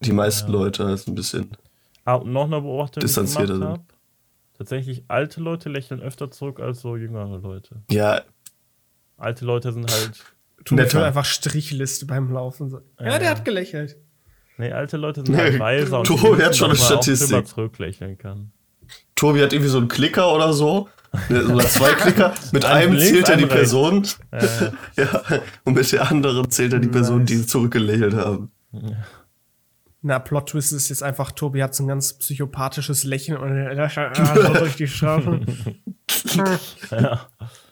Speaker 1: die meisten
Speaker 3: Ja.
Speaker 1: Leute halt ein bisschen
Speaker 3: Ah, und noch eine Beobachtung, die ich
Speaker 1: Distanzierter
Speaker 3: gemacht
Speaker 1: sind.
Speaker 3: habe. Tatsächlich, alte Leute lächeln öfter zurück als so jüngere Leute.
Speaker 1: Ja,
Speaker 3: Alte Leute sind halt.
Speaker 2: Tu mir
Speaker 1: Netter.
Speaker 2: für einfach Strichliste beim Laufen. So. Ja,
Speaker 3: Ja,
Speaker 2: der hat gelächelt.
Speaker 3: Nee, alte Leute sind
Speaker 1: Nee,
Speaker 3: halt weiser
Speaker 1: er hat schon eine
Speaker 3: auch
Speaker 1: Statistik.
Speaker 3: drüber zurücklächeln kann.
Speaker 1: Tobi hat irgendwie so einen Klicker oder so. Oder zwei Klicker. Mit einem
Speaker 3: links,
Speaker 1: zählt er die
Speaker 3: rechts.
Speaker 1: Person.
Speaker 3: Äh,
Speaker 1: Ja. Und mit der anderen zählt er die Person, die
Speaker 2: Nice.
Speaker 1: zurückgelächelt haben.
Speaker 2: Na, Plot-Twist ist jetzt einfach, Tobi hat so ein ganz psychopathisches Lächeln und er lächelt so durch die Straße
Speaker 3: ja.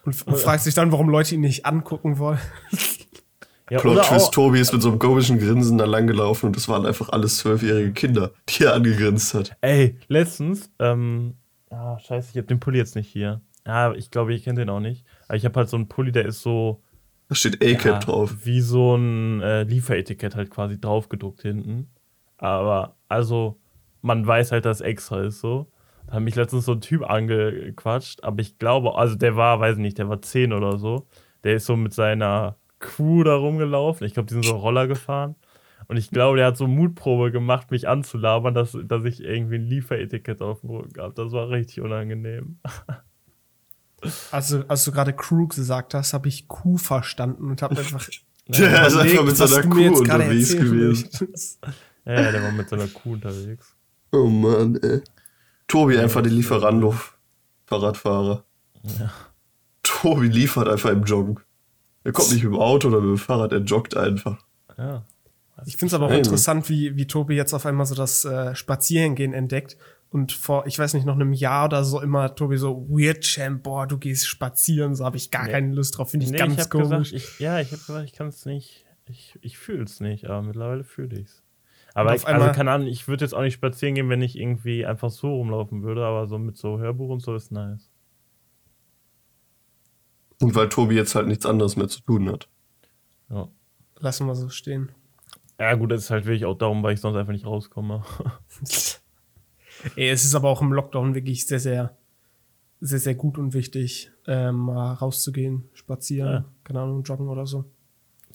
Speaker 2: und, und fragt sich dann, warum Leute ihn nicht angucken wollen.
Speaker 3: ja
Speaker 1: Plot Twist,
Speaker 3: auch,
Speaker 1: Tobi ist mit so einem komischen Grinsen da langgelaufen und das waren einfach alles zwölfjährige Kinder, die er angegrinst hat.
Speaker 3: ey, letztens, ähm, ah, scheiße, ich hab den Pulli jetzt nicht hier. Ja, ich glaube, ihr kennt den auch nicht. Aber ich habe halt so einen Pulli, der ist so
Speaker 1: Da steht A-Cat
Speaker 3: ja,
Speaker 1: drauf.
Speaker 3: wie so ein äh, Lieferetikett halt quasi draufgedruckt hinten. Aber, also, man weiß halt, dass extra ist so. Da hat mich letztens so ein Typ angequatscht, aber ich glaube, also der war, weiß nicht, der war 10 oder so. der ist so mit seiner Crew da rumgelaufen. Ich glaube, die sind so Roller gefahren. Und ich glaube, der hat so Mutprobe gemacht, mich anzulabern, dass, dass ich irgendwie ein Lieferetikett auf dem Rücken habe. Das war richtig unangenehm.
Speaker 2: Also, als du gerade Crew gesagt hast, habe ich Kuh verstanden und habe einfach.
Speaker 1: Der ist einfach mit seiner Kuh unterwegs gewesen.
Speaker 3: Ja, ja, der war mit seiner Kuh unterwegs.
Speaker 1: Oh Mann, ey. Tobi einfach der Lieferando-Fahrradfahrer.
Speaker 3: Ja.
Speaker 1: Tobi liefert einfach im Joggen. Er kommt nicht mit dem Auto oder mit dem Fahrrad, er joggt einfach.
Speaker 3: Ja.
Speaker 2: Ich finde es aber auch
Speaker 1: Nein.
Speaker 2: interessant, wie, wie Tobi jetzt auf einmal so das äh, Spazierengehen entdeckt. Und vor, ich weiß nicht, noch einem Jahr oder so immer Tobi so, Weird Champ, boah, du gehst spazieren, so habe ich gar
Speaker 3: Nee.
Speaker 2: keine Lust drauf, finde ich
Speaker 3: Nee,
Speaker 2: ganz
Speaker 3: ich hab
Speaker 2: komisch.
Speaker 3: gesagt, ich, ja, ich habe gesagt, ich kann es nicht. Ich, ich fühle es nicht, aber mittlerweile fühle ich es. Aber ich,
Speaker 2: auf einmal-
Speaker 3: also keine Ahnung, ich würde jetzt auch nicht spazieren gehen, wenn ich irgendwie einfach so rumlaufen würde, aber so mit so Hörbuch und so ist nice.
Speaker 1: Und weil Tobi jetzt halt nichts anderes mehr zu tun hat.
Speaker 3: Ja.
Speaker 2: Lassen wir so stehen.
Speaker 3: Ja, gut, das ist halt wirklich auch darum, weil ich sonst einfach nicht rauskomme.
Speaker 2: Ey, es ist aber auch im Lockdown wirklich sehr, sehr, sehr, sehr gut und wichtig, ähm, mal rauszugehen, spazieren,
Speaker 3: Ja.
Speaker 2: keine Ahnung, joggen oder so.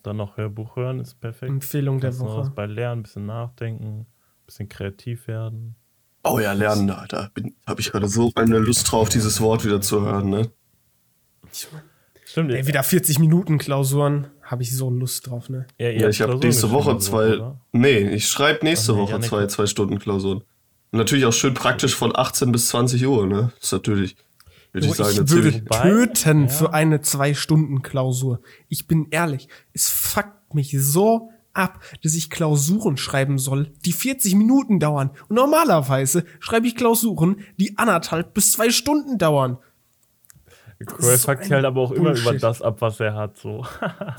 Speaker 3: Dann noch Hörbuch hören ist perfekt.
Speaker 2: Empfehlung der
Speaker 3: noch was
Speaker 2: Woche.
Speaker 3: bei lernen, ein bisschen nachdenken, ein bisschen kreativ werden.
Speaker 1: Oh ja, lernen, da, da habe ich gerade so eine Lust drauf, dieses Wort wieder zu hören, ne?
Speaker 3: Stimmt,
Speaker 2: Ey, wieder 40 Minuten Klausuren, habe ich so Lust drauf, ne?
Speaker 3: ja,
Speaker 1: Ja, ich habe nächste Woche zwei.
Speaker 3: oder?
Speaker 1: Nee, ich schreibe nächste
Speaker 3: Ach nee,
Speaker 1: Woche
Speaker 3: Janik
Speaker 1: zwei, zwei Stunden Klausuren. Und natürlich auch schön praktisch von 18 bis 20 Uhr, ne? Das ist natürlich, würde ich sagen,
Speaker 2: ich würde töten
Speaker 3: ja.
Speaker 2: für eine Zwei-Stunden-Klausur. Ich bin ehrlich, es fuckt mich so ab, dass ich Klausuren schreiben soll, die 40 Minuten dauern. Und normalerweise schreibe ich Klausuren, die anderthalb bis zwei Stunden dauern.
Speaker 3: Cruel
Speaker 2: so
Speaker 3: fuckt halt aber auch immer über
Speaker 2: Bullshit.
Speaker 3: das ab, was er hat. So.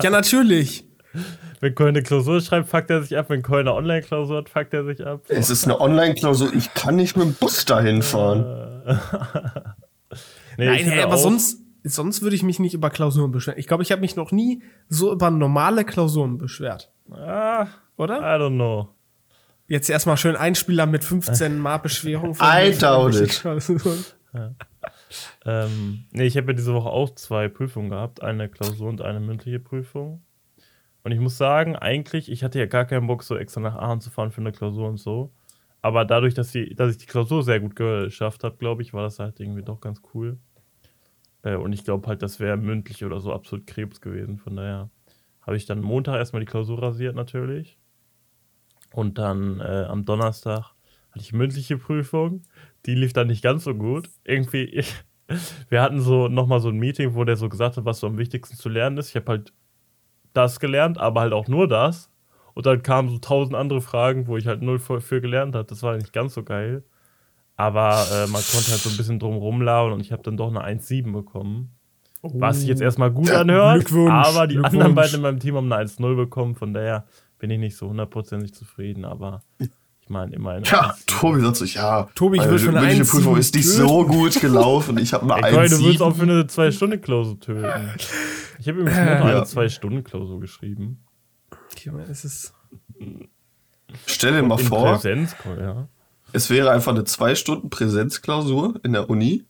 Speaker 2: Ja, natürlich.
Speaker 3: Wenn Köln eine Klausur schreibt, fuckt er sich ab. Wenn Köln eine Online-Klausur hat, fuckt er sich ab.
Speaker 1: Es ist eine Online-Klausur, ich kann nicht mit dem Bus dahin fahren.
Speaker 3: Nee,
Speaker 2: Nein, hey, aber sonst, sonst würde ich mich nicht über Klausuren beschweren. Ich glaube, ich habe mich noch nie so über normale Klausuren beschwert.
Speaker 3: Ah,
Speaker 2: Oder?
Speaker 3: I don't know.
Speaker 2: Jetzt erstmal schön Einspieler mit 15 Mal Beschwerung. von
Speaker 1: I doubt it.
Speaker 3: Ähm, nee, ich habe ja diese Woche auch zwei Prüfungen gehabt. Eine Klausur und eine mündliche Prüfung. Und ich muss sagen, eigentlich, ich hatte ja gar keinen Bock, so extra nach Aachen zu fahren für eine Klausur und so. Aber dadurch, dass, die, dass ich die Klausur sehr gut geschafft habe, glaube ich, war das halt irgendwie doch ganz cool. Äh, und ich glaube halt, das wäre mündlich oder so absolut Krebs gewesen. Von daher habe ich dann Montag erstmal die Klausur rasiert natürlich. Und dann äh, am Donnerstag hatte ich mündliche Prüfung. Die lief dann nicht ganz so gut. Irgendwie, ich, wir hatten so nochmal so ein Meeting, wo der so gesagt hat, was so am wichtigsten zu lernen ist. Ich habe halt das gelernt, aber halt auch nur das. Und dann kamen so tausend andere Fragen, wo ich halt null für, für gelernt habe. Das war nicht ganz so geil. Aber äh, man konnte halt so ein bisschen drum rumlaufen und ich habe dann doch eine 1,7 bekommen. Was sich jetzt erstmal gut anhört, aber die anderen beiden in meinem Team haben eine 1,0 bekommen. Von daher bin ich nicht so hundertprozentig zufrieden, aber ich meine, immerhin.
Speaker 1: Ja,
Speaker 3: 1,7.
Speaker 1: Tobi sagt so, ja,
Speaker 2: Tobi, ich von
Speaker 1: mündliche
Speaker 2: 1,7
Speaker 1: Prüfung ist nicht so gut gelaufen. Ich habe mal
Speaker 3: Ey, Coy, du willst auch
Speaker 1: 1,7.
Speaker 3: für eine 2-Stunden-Klausur töten. Ich habe übrigens nur noch eine 2-Stunden-Klausur geschrieben.
Speaker 2: Es ist.
Speaker 1: Stell dir mal vor,
Speaker 3: Präsenz, ja.
Speaker 1: es wäre einfach eine zwei Stunden Präsenzklausur in der Uni,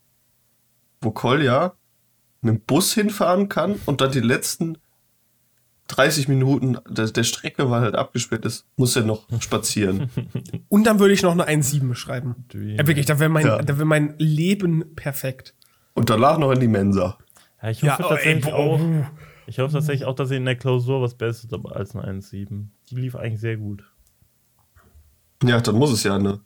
Speaker 1: wo Kolja mit dem Bus hinfahren kann und dann die letzten 30 Minuten der, der Strecke, weil halt abgesperrt ist, muss er noch spazieren.
Speaker 2: Und dann würde ich noch eine 1,7 schreiben. Ja, wirklich, da wäre mein,
Speaker 1: Ja.
Speaker 2: da wär mein Leben perfekt.
Speaker 1: Und danach noch in die Mensa.
Speaker 3: Ja, ich
Speaker 2: Ja,
Speaker 3: hoffe
Speaker 2: oh,
Speaker 3: tatsächlich
Speaker 2: ey,
Speaker 3: auch. Ich hoffe tatsächlich auch, dass ich in der Klausur was Besseres habe als eine 1,7. Die lief eigentlich sehr gut.
Speaker 1: Ja, dann muss es ja eine,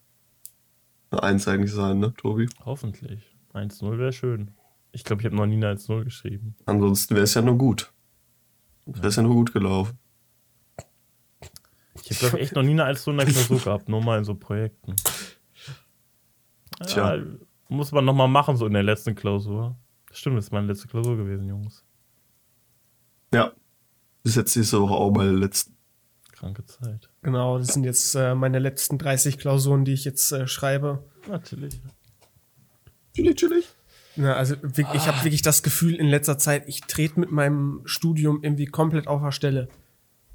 Speaker 1: eine 1 eigentlich sein, ne, Tobi?
Speaker 3: Hoffentlich. 1,0 wäre schön. Ich glaube, ich habe noch nie eine 1,0 geschrieben.
Speaker 1: Ansonsten wäre es ja nur gut. Wäre es ja nur gut gelaufen.
Speaker 3: Ich habe, glaube ich, echt noch nie eine 1,0 in der Klausur gehabt. Nur mal in so Projekten.
Speaker 1: Tja.
Speaker 3: Ja, muss man nochmal machen, so in der letzten Klausur. Stimmt, das ist meine letzte Klausur gewesen, Jungs.
Speaker 1: Ja. Bis jetzt nächste Woche auch meine letzten.
Speaker 3: Kranke Zeit.
Speaker 2: Genau, das sind jetzt äh, meine letzten 30 Klausuren, die ich jetzt äh, schreibe.
Speaker 3: Natürlich.
Speaker 1: Chillig, chillig.
Speaker 2: Ja, also wirklich, ich habe wirklich das Gefühl in letzter Zeit, ich trete mit meinem Studium irgendwie komplett auf der Stelle.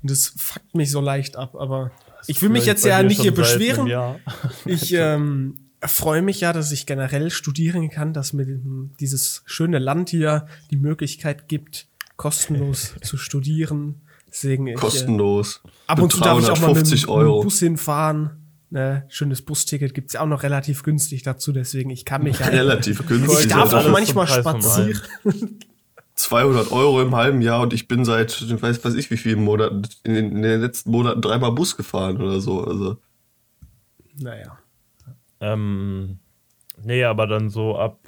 Speaker 2: Und das fuckt mich so leicht ab, aber ich will mich jetzt ja nicht hier beschweren. Ich ähm, freue mich ja, dass ich generell studieren kann, dass mir dieses schöne Land hier die Möglichkeit gibt, kostenlos zu studieren. Deswegen ich, äh,
Speaker 1: Kostenlos.
Speaker 2: ab und zu darf ich auch mal mit,
Speaker 1: 350
Speaker 2: dem- mit dem Bus hinfahren. Ne, schönes Busticket gibt's ja auch noch relativ günstig dazu, deswegen ich kann mich ja.
Speaker 1: Relativ günstig.
Speaker 2: Ich darf
Speaker 3: Alles
Speaker 2: auch manchmal spazieren.
Speaker 1: 200 Euro im halben Jahr und ich bin seit, ich weiß, weiß ich wie vielen Monaten, in den, in den letzten Monaten dreimal Bus gefahren oder so. Also,
Speaker 2: Naja.
Speaker 3: Ähm, nee, aber dann so ab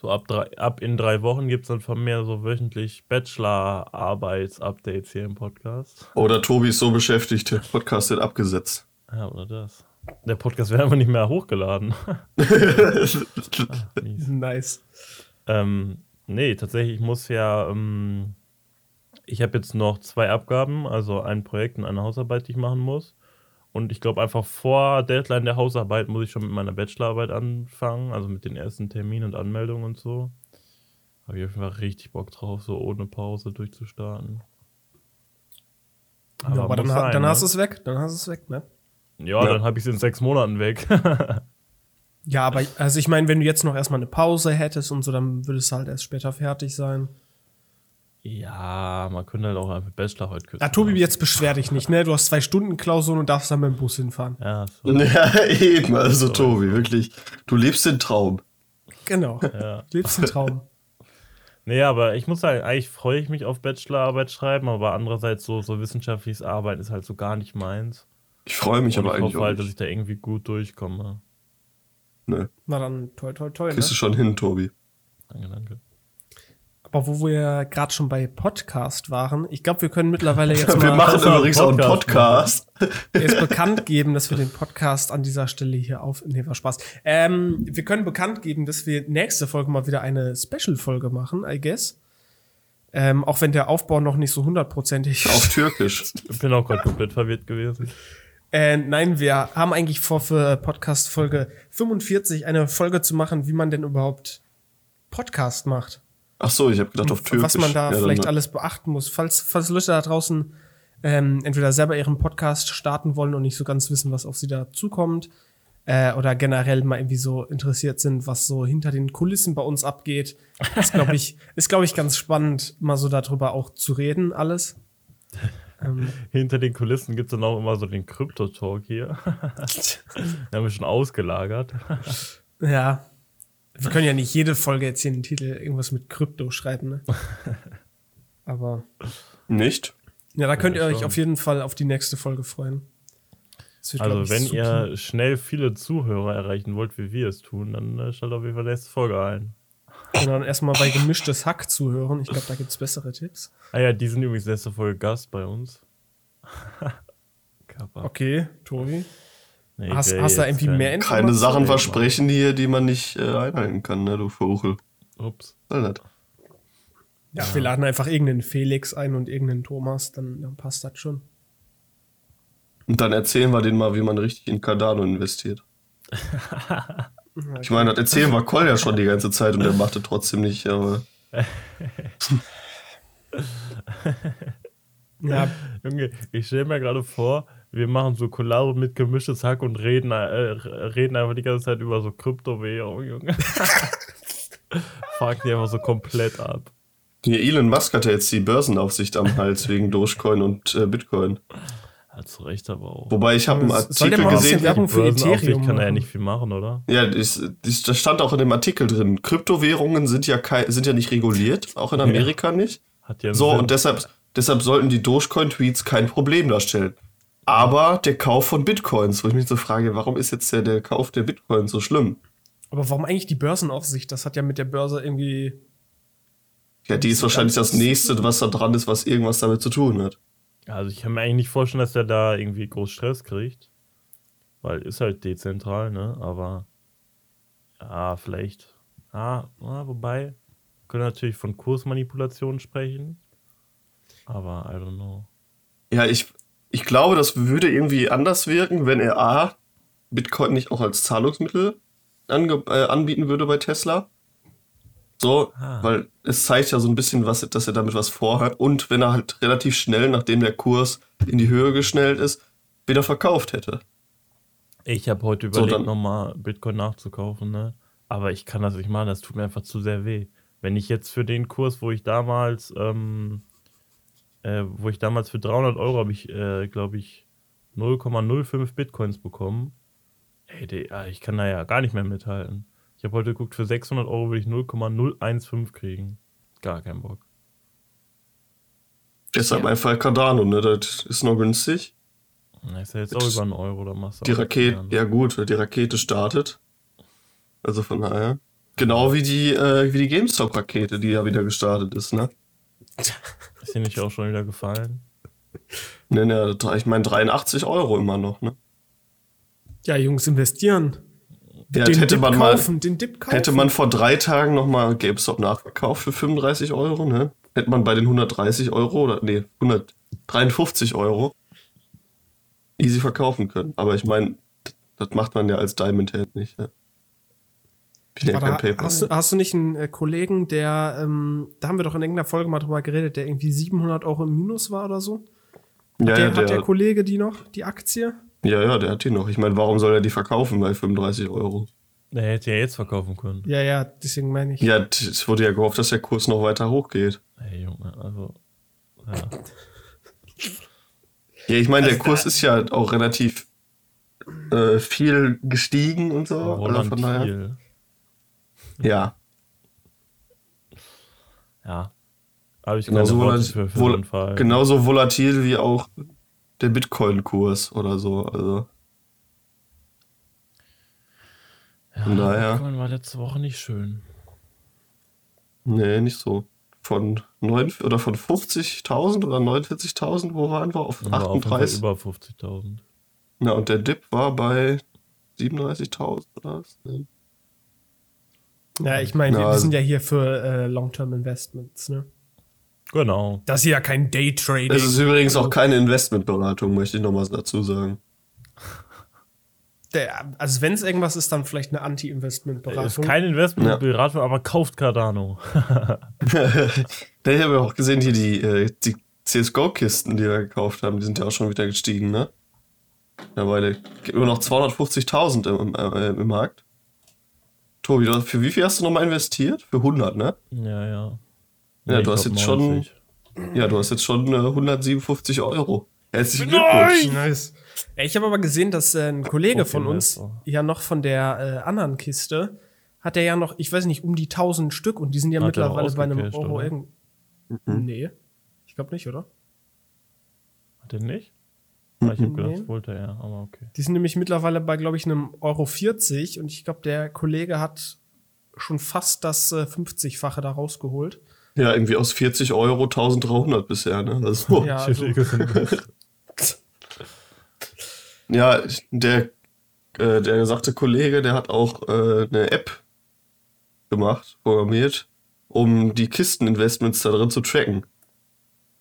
Speaker 3: so ab, drei, ab in drei Wochen gibt es dann von mir so wöchentlich Bachelor-Arbeits-Updates hier im Podcast.
Speaker 1: oder Tobi ist so beschäftigt, der Podcast wird abgesetzt.
Speaker 3: Ja, oder das. Der Podcast wird einfach nicht mehr hochgeladen. Mies.
Speaker 2: Nice.
Speaker 3: Ähm, nee, tatsächlich ich muss ja, ähm, ich habe jetzt noch zwei Abgaben, also ein Projekt und eine Hausarbeit, die ich machen muss. Und ich glaube, einfach vor Deadline der Hausarbeit muss ich schon mit meiner Bachelorarbeit anfangen, also mit den ersten Terminen und Anmeldungen und so. Habe ich auf jeden Fall richtig Bock drauf, so ohne Pause durchzustarten.
Speaker 2: Ja, aber dann,
Speaker 3: sein,
Speaker 2: dann
Speaker 3: ne?
Speaker 2: hast du es weg. Dann hast du es weg, ne?
Speaker 3: Ja,
Speaker 1: Ja.
Speaker 3: dann habe ich es in sechs Monaten weg.
Speaker 2: Ja, aber also ich meine, wenn du jetzt noch erstmal eine Pause hättest und so, dann würde es halt erst später fertig sein.
Speaker 3: ja, man könnte halt auch einfach Bachelorarbeit kürzen.
Speaker 2: Ja, Tobi, jetzt beschwer dich nicht, ne? Du hast zwei Stunden Klausuren und darfst dann mit dem Bus hinfahren.
Speaker 3: Ja, so,
Speaker 1: Ja, eben, also Tobi, wirklich. Du lebst den Traum.
Speaker 2: Genau.
Speaker 3: ja.
Speaker 2: Lebst den Traum.
Speaker 3: Nee, aber ich muss sagen, eigentlich freue ich mich auf Bachelorarbeit schreiben, aber andererseits so, so wissenschaftliches Arbeiten ist halt so gar nicht meins.
Speaker 1: Ich freue mich
Speaker 3: Und
Speaker 1: aber
Speaker 3: ich
Speaker 1: eigentlich
Speaker 3: hoffe
Speaker 1: auch
Speaker 3: halt, dass ich da irgendwie gut durchkomme.
Speaker 1: Ne,
Speaker 2: Na dann, toi, toi, toi, ne?
Speaker 1: kriegst du schon hin, Tobi.
Speaker 3: Danke, danke.
Speaker 2: Aber wo wir gerade schon bei Podcast waren, ich glaube, wir können mittlerweile jetzt
Speaker 1: Wir
Speaker 2: mal
Speaker 1: machen
Speaker 3: lass mal
Speaker 1: übrigens auch einen
Speaker 3: Podcast
Speaker 1: Podcast.
Speaker 2: jetzt bekannt geben, dass wir den Podcast an dieser Stelle hier auf. Nee, war Spaß. Ähm, wir können bekannt geben, dass wir nächste Folge mal wieder eine Special-Folge machen, I guess. Ähm, auch wenn der Aufbau noch nicht so hundertprozentig
Speaker 1: Auf Türkisch.
Speaker 3: Ich bin auch gerade komplett verwirrt gewesen.
Speaker 2: Äh, nein, wir haben eigentlich vor, für Podcast Folge 45 eine Folge zu machen, wie man denn überhaupt Podcast macht.
Speaker 1: Ach so, ich habe gedacht auf Türkisch.
Speaker 2: Was man da
Speaker 1: Ja, dann-
Speaker 2: vielleicht alles beachten muss. Falls, falls Leute da draußen ähm, entweder selber ihren Podcast starten wollen und nicht so ganz wissen, was auf sie da zukommt, äh, oder generell mal irgendwie so interessiert sind, was so hinter den Kulissen bei uns abgeht, ist, glaube ich, ist, glaube ich, ganz spannend, mal so darüber auch zu reden, alles. Ähm,
Speaker 3: Hinter den Kulissen gibt es dann auch immer so den Krypto-Talk hier. Den haben wir schon ausgelagert.
Speaker 2: Ja. Wir können ja nicht jede Folge jetzt hier in den Titel irgendwas mit Krypto schreiben, ne? Aber
Speaker 1: Nicht?
Speaker 2: ja, da könnt ihr
Speaker 3: Ja,
Speaker 2: euch
Speaker 3: schon.
Speaker 2: auf jeden Fall auf die nächste Folge freuen. Wird,
Speaker 3: Also,
Speaker 2: ich,
Speaker 3: wenn
Speaker 2: super.
Speaker 3: ihr schnell viele Zuhörer erreichen wollt, wie wir es tun, dann äh, schaltet auf jeden Fall nächste Folge ein.
Speaker 2: Und dann erstmal bei gemischtes Hack zuhören. Ich glaube, da gibt's bessere Tipps.
Speaker 3: Ah ja, die sind übrigens nächste Folge Gast bei uns.
Speaker 2: Okay, Tobi.
Speaker 3: Nee,
Speaker 2: Hast, hast du
Speaker 3: jetzt
Speaker 2: irgendwie mehr
Speaker 1: Keine
Speaker 2: Informationen?
Speaker 1: Sachen versprechen hier, die man nicht äh, einhalten kann, ne, du Vogel.
Speaker 3: Ups.
Speaker 1: Ist das?
Speaker 2: Ja, wir laden einfach irgendeinen Felix ein und irgendeinen Thomas, dann, dann passt das schon.
Speaker 1: Und dann erzählen wir denen mal, wie man richtig in Cardano investiert. Ich meine, das erzählen wir Cole ja schon die ganze Zeit und der macht es trotzdem nicht, aber
Speaker 2: Ja,
Speaker 3: Junge, ich stelle mir gerade vor, wir machen so Kollabo mit gemischtes Hack und reden, äh, reden einfach die ganze Zeit über so Kryptowährung, Junge. Fuck die einfach so komplett ab.
Speaker 1: hier Elon Musk hat ja jetzt die Börsenaufsicht am Hals wegen Dogecoin und äh, Bitcoin.
Speaker 3: Hat zu Recht aber auch.
Speaker 1: Wobei ich habe einen
Speaker 2: Soll der
Speaker 1: Artikel
Speaker 2: mal
Speaker 1: gesehen.
Speaker 2: Werbung für Ethereum
Speaker 3: kann er ja nicht viel machen, oder?
Speaker 1: Ja, das, stand auch in dem Artikel drin. Kryptowährungen sind ja, sind ja nicht reguliert, auch in Amerika nicht.
Speaker 3: Hat ja
Speaker 1: So,
Speaker 3: Sinn.
Speaker 1: und deshalb, deshalb sollten die Dogecoin-Tweets kein Problem darstellen. Aber der Kauf von Bitcoins, wo ich mich so frage, warum ist jetzt der, der Kauf der Bitcoins so schlimm?
Speaker 2: aber warum eigentlich die Börsenaufsicht? Das hat ja mit der Börse irgendwie.
Speaker 1: Ja, die ist wahrscheinlich das nächste, was da dran ist, was irgendwas damit zu tun hat.
Speaker 3: Also ich kann mir eigentlich nicht vorstellen, dass der da irgendwie groß Stress kriegt. Weil ist halt dezentral, ne? Aber ja, vielleicht. Ah, ah wobei, wir können natürlich von Kursmanipulationen sprechen. Aber I don't know.
Speaker 1: Ja, ich, ich glaube, das würde irgendwie anders wirken, wenn er A, Bitcoin nicht auch als Zahlungsmittel äh, anbieten würde bei Tesla. So,
Speaker 3: Ah.
Speaker 1: weil es zeigt ja so ein bisschen, was, dass er damit was vorhat. Und wenn er halt relativ schnell, nachdem der Kurs in die Höhe geschnellt ist, wieder verkauft hätte.
Speaker 3: Ich habe heute
Speaker 1: So,
Speaker 3: überlegt,
Speaker 1: dann-
Speaker 3: nochmal Bitcoin nachzukaufen, ne? Aber ich kann das nicht machen, das tut mir einfach zu sehr weh. Wenn ich jetzt für den Kurs, wo ich damals, ähm, äh, wo ich damals für 300 Euro habe ich, äh, glaube ich, 0,05 Bitcoins bekommen. Ey, die, ja, ich kann da ja gar nicht mehr mithalten. Ich habe heute geguckt, für 600 Euro würde ich 0,015 kriegen. Gar keinen Bock.
Speaker 1: Deshalb einfach Cardano, ne? Das ist noch günstig.
Speaker 3: Na, ist ja jetzt auch über einen Euro, da machst du
Speaker 1: Die Rakete,
Speaker 3: gern.
Speaker 1: ja gut, die Rakete startet. Also von daher. Genau wie die, äh, wie die GameStop-Rakete, die ja wieder gestartet ist, ne?
Speaker 3: Ist dir nicht auch schon wieder gefallen?
Speaker 1: Ne, ne, ich meine 83 Euro immer noch, ne?
Speaker 2: Ja, Jungs, investieren.
Speaker 1: Ja,
Speaker 2: den
Speaker 1: hätte
Speaker 2: Dip
Speaker 1: man mal,
Speaker 2: kaufen, den Dip kaufen.
Speaker 1: hätte man vor drei Tagen nochmal GameStop nachgekauft für 35 Euro, ne? Hätte man bei den 130 Euro oder, nee, 153 Euro easy verkaufen können. Aber ich meine, das macht man ja als Diamond Head nicht, ne? Ja Paper.
Speaker 2: hast, du, hast du nicht einen äh, Kollegen, der, ähm, da haben wir doch in irgendeiner Folge mal drüber geredet, der irgendwie 700 Euro im Minus war oder so?
Speaker 1: ja,
Speaker 2: der,
Speaker 1: ja,
Speaker 2: hat der
Speaker 1: der,
Speaker 2: Kollege die noch, die Aktie?
Speaker 1: Ja, ja, der hat die noch. Ich meine, warum soll er die verkaufen bei 35 Euro?
Speaker 3: Der hätte ja jetzt verkaufen können.
Speaker 2: Ja, ja, deswegen meine ich.
Speaker 1: Ja, es wurde ja gehofft, dass der Kurs noch weiter hochgeht.
Speaker 3: Ey, Junge, also. Ja.
Speaker 1: Ja, ich meine, der
Speaker 2: Also
Speaker 1: Kurs
Speaker 2: da-
Speaker 1: ist ja auch relativ äh, viel gestiegen und so. Also
Speaker 3: Roland
Speaker 1: von daher.
Speaker 3: Thiel.
Speaker 1: Ja,
Speaker 3: Ja. Aber ich
Speaker 1: genauso, volatil,
Speaker 3: für, für
Speaker 1: vol genauso volatil wie auch der Bitcoin-Kurs oder so. Also,
Speaker 3: ja,
Speaker 1: von daher.
Speaker 3: Bitcoin war letzte Woche nicht schön.
Speaker 1: nee, nicht so. Von 9 oder von 50.000 oder 49.000, wo waren wir? Auf
Speaker 3: War auf jeden Fall
Speaker 1: 38.
Speaker 3: über 50.000.
Speaker 1: Ja, und der Dip war bei 37.000 oder was? Ne?
Speaker 2: Ja, ich meine,
Speaker 1: Ja,
Speaker 2: wir
Speaker 1: also-
Speaker 2: sind ja hier für äh, Long-Term Investments, ne?
Speaker 3: Genau.
Speaker 2: Das ist ja kein Daytrading.
Speaker 1: Es ist übrigens auch keine Investmentberatung, möchte ich nochmal dazu sagen.
Speaker 2: Der, also wenn es irgendwas ist, dann vielleicht eine
Speaker 3: Ist
Speaker 2: Anti-Investment-Beratung.
Speaker 3: kein Investmentberatung, aber kauft Cardano.
Speaker 1: Ja, ich habe ja auch gesehen, hier die, äh, die CSGO-Kisten, die wir gekauft haben, die sind ja auch schon wieder gestiegen, ne? Mittlerweile gibt nur noch 250.000 im, äh, im Markt. Tobi, für wie viel hast du nochmal investiert? Für 100, ne?
Speaker 3: Ja, ja.
Speaker 1: Ja,
Speaker 3: ich
Speaker 1: du hast jetzt schon-
Speaker 3: 90.
Speaker 1: Ja, du hast jetzt schon äh, 157 Euro. Herzlichen Glückwunsch.
Speaker 2: Nice. Ich habe aber gesehen, dass äh, ein Kollege von uns ja noch von der äh, anderen Kiste hat er ja noch, ich weiß nicht, um die 1000 Stück und die sind ja
Speaker 3: Hat er
Speaker 2: mittlerweile bei einem Euro
Speaker 3: oder?
Speaker 2: irgend.
Speaker 1: Mhm.
Speaker 2: Nee. Ich glaube nicht, oder?
Speaker 3: Hat er nicht? Ah, ich hab gedacht,
Speaker 2: Nee.
Speaker 3: das wollte er, aber okay.
Speaker 2: Die sind nämlich mittlerweile bei, glaube ich, einem Euro 40 und ich glaube, der Kollege hat schon fast das äh, 50-fache da rausgeholt.
Speaker 1: Ja, irgendwie aus 40 Euro 1300 bisher, ne? Also,
Speaker 2: Ja, also.
Speaker 1: Ja, der, äh, der gesagte Kollege, der hat auch äh, eine App gemacht, programmiert, um die Kisteninvestments da drin zu tracken.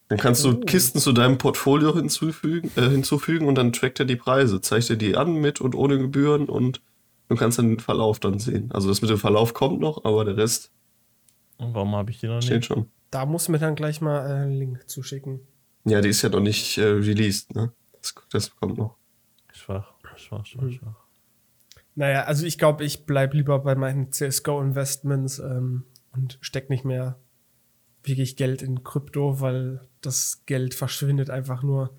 Speaker 1: Dann kannst du
Speaker 2: Oh.
Speaker 1: Kisten zu deinem Portfolio hinzufügen, äh, hinzufügen und dann trackt er die Preise, zeigt dir die an mit und ohne Gebühren und du kannst dann den Verlauf dann sehen. Also das mit dem Verlauf kommt noch, aber der Rest
Speaker 3: Und warum habe ich die noch
Speaker 1: steht
Speaker 3: nicht?
Speaker 1: schon.
Speaker 2: da muss mir dann gleich mal äh, einen Link zuschicken.
Speaker 1: Ja, die ist ja noch nicht äh, released, ne? Das, das kommt noch.
Speaker 3: Schwach, schwach, schwach,
Speaker 2: Hm.
Speaker 3: schwach.
Speaker 2: Naja, also ich glaube, ich bleib lieber bei meinen CSGO-Investments ähm, und steck nicht mehr wirklich Geld in Krypto, weil das Geld verschwindet einfach nur.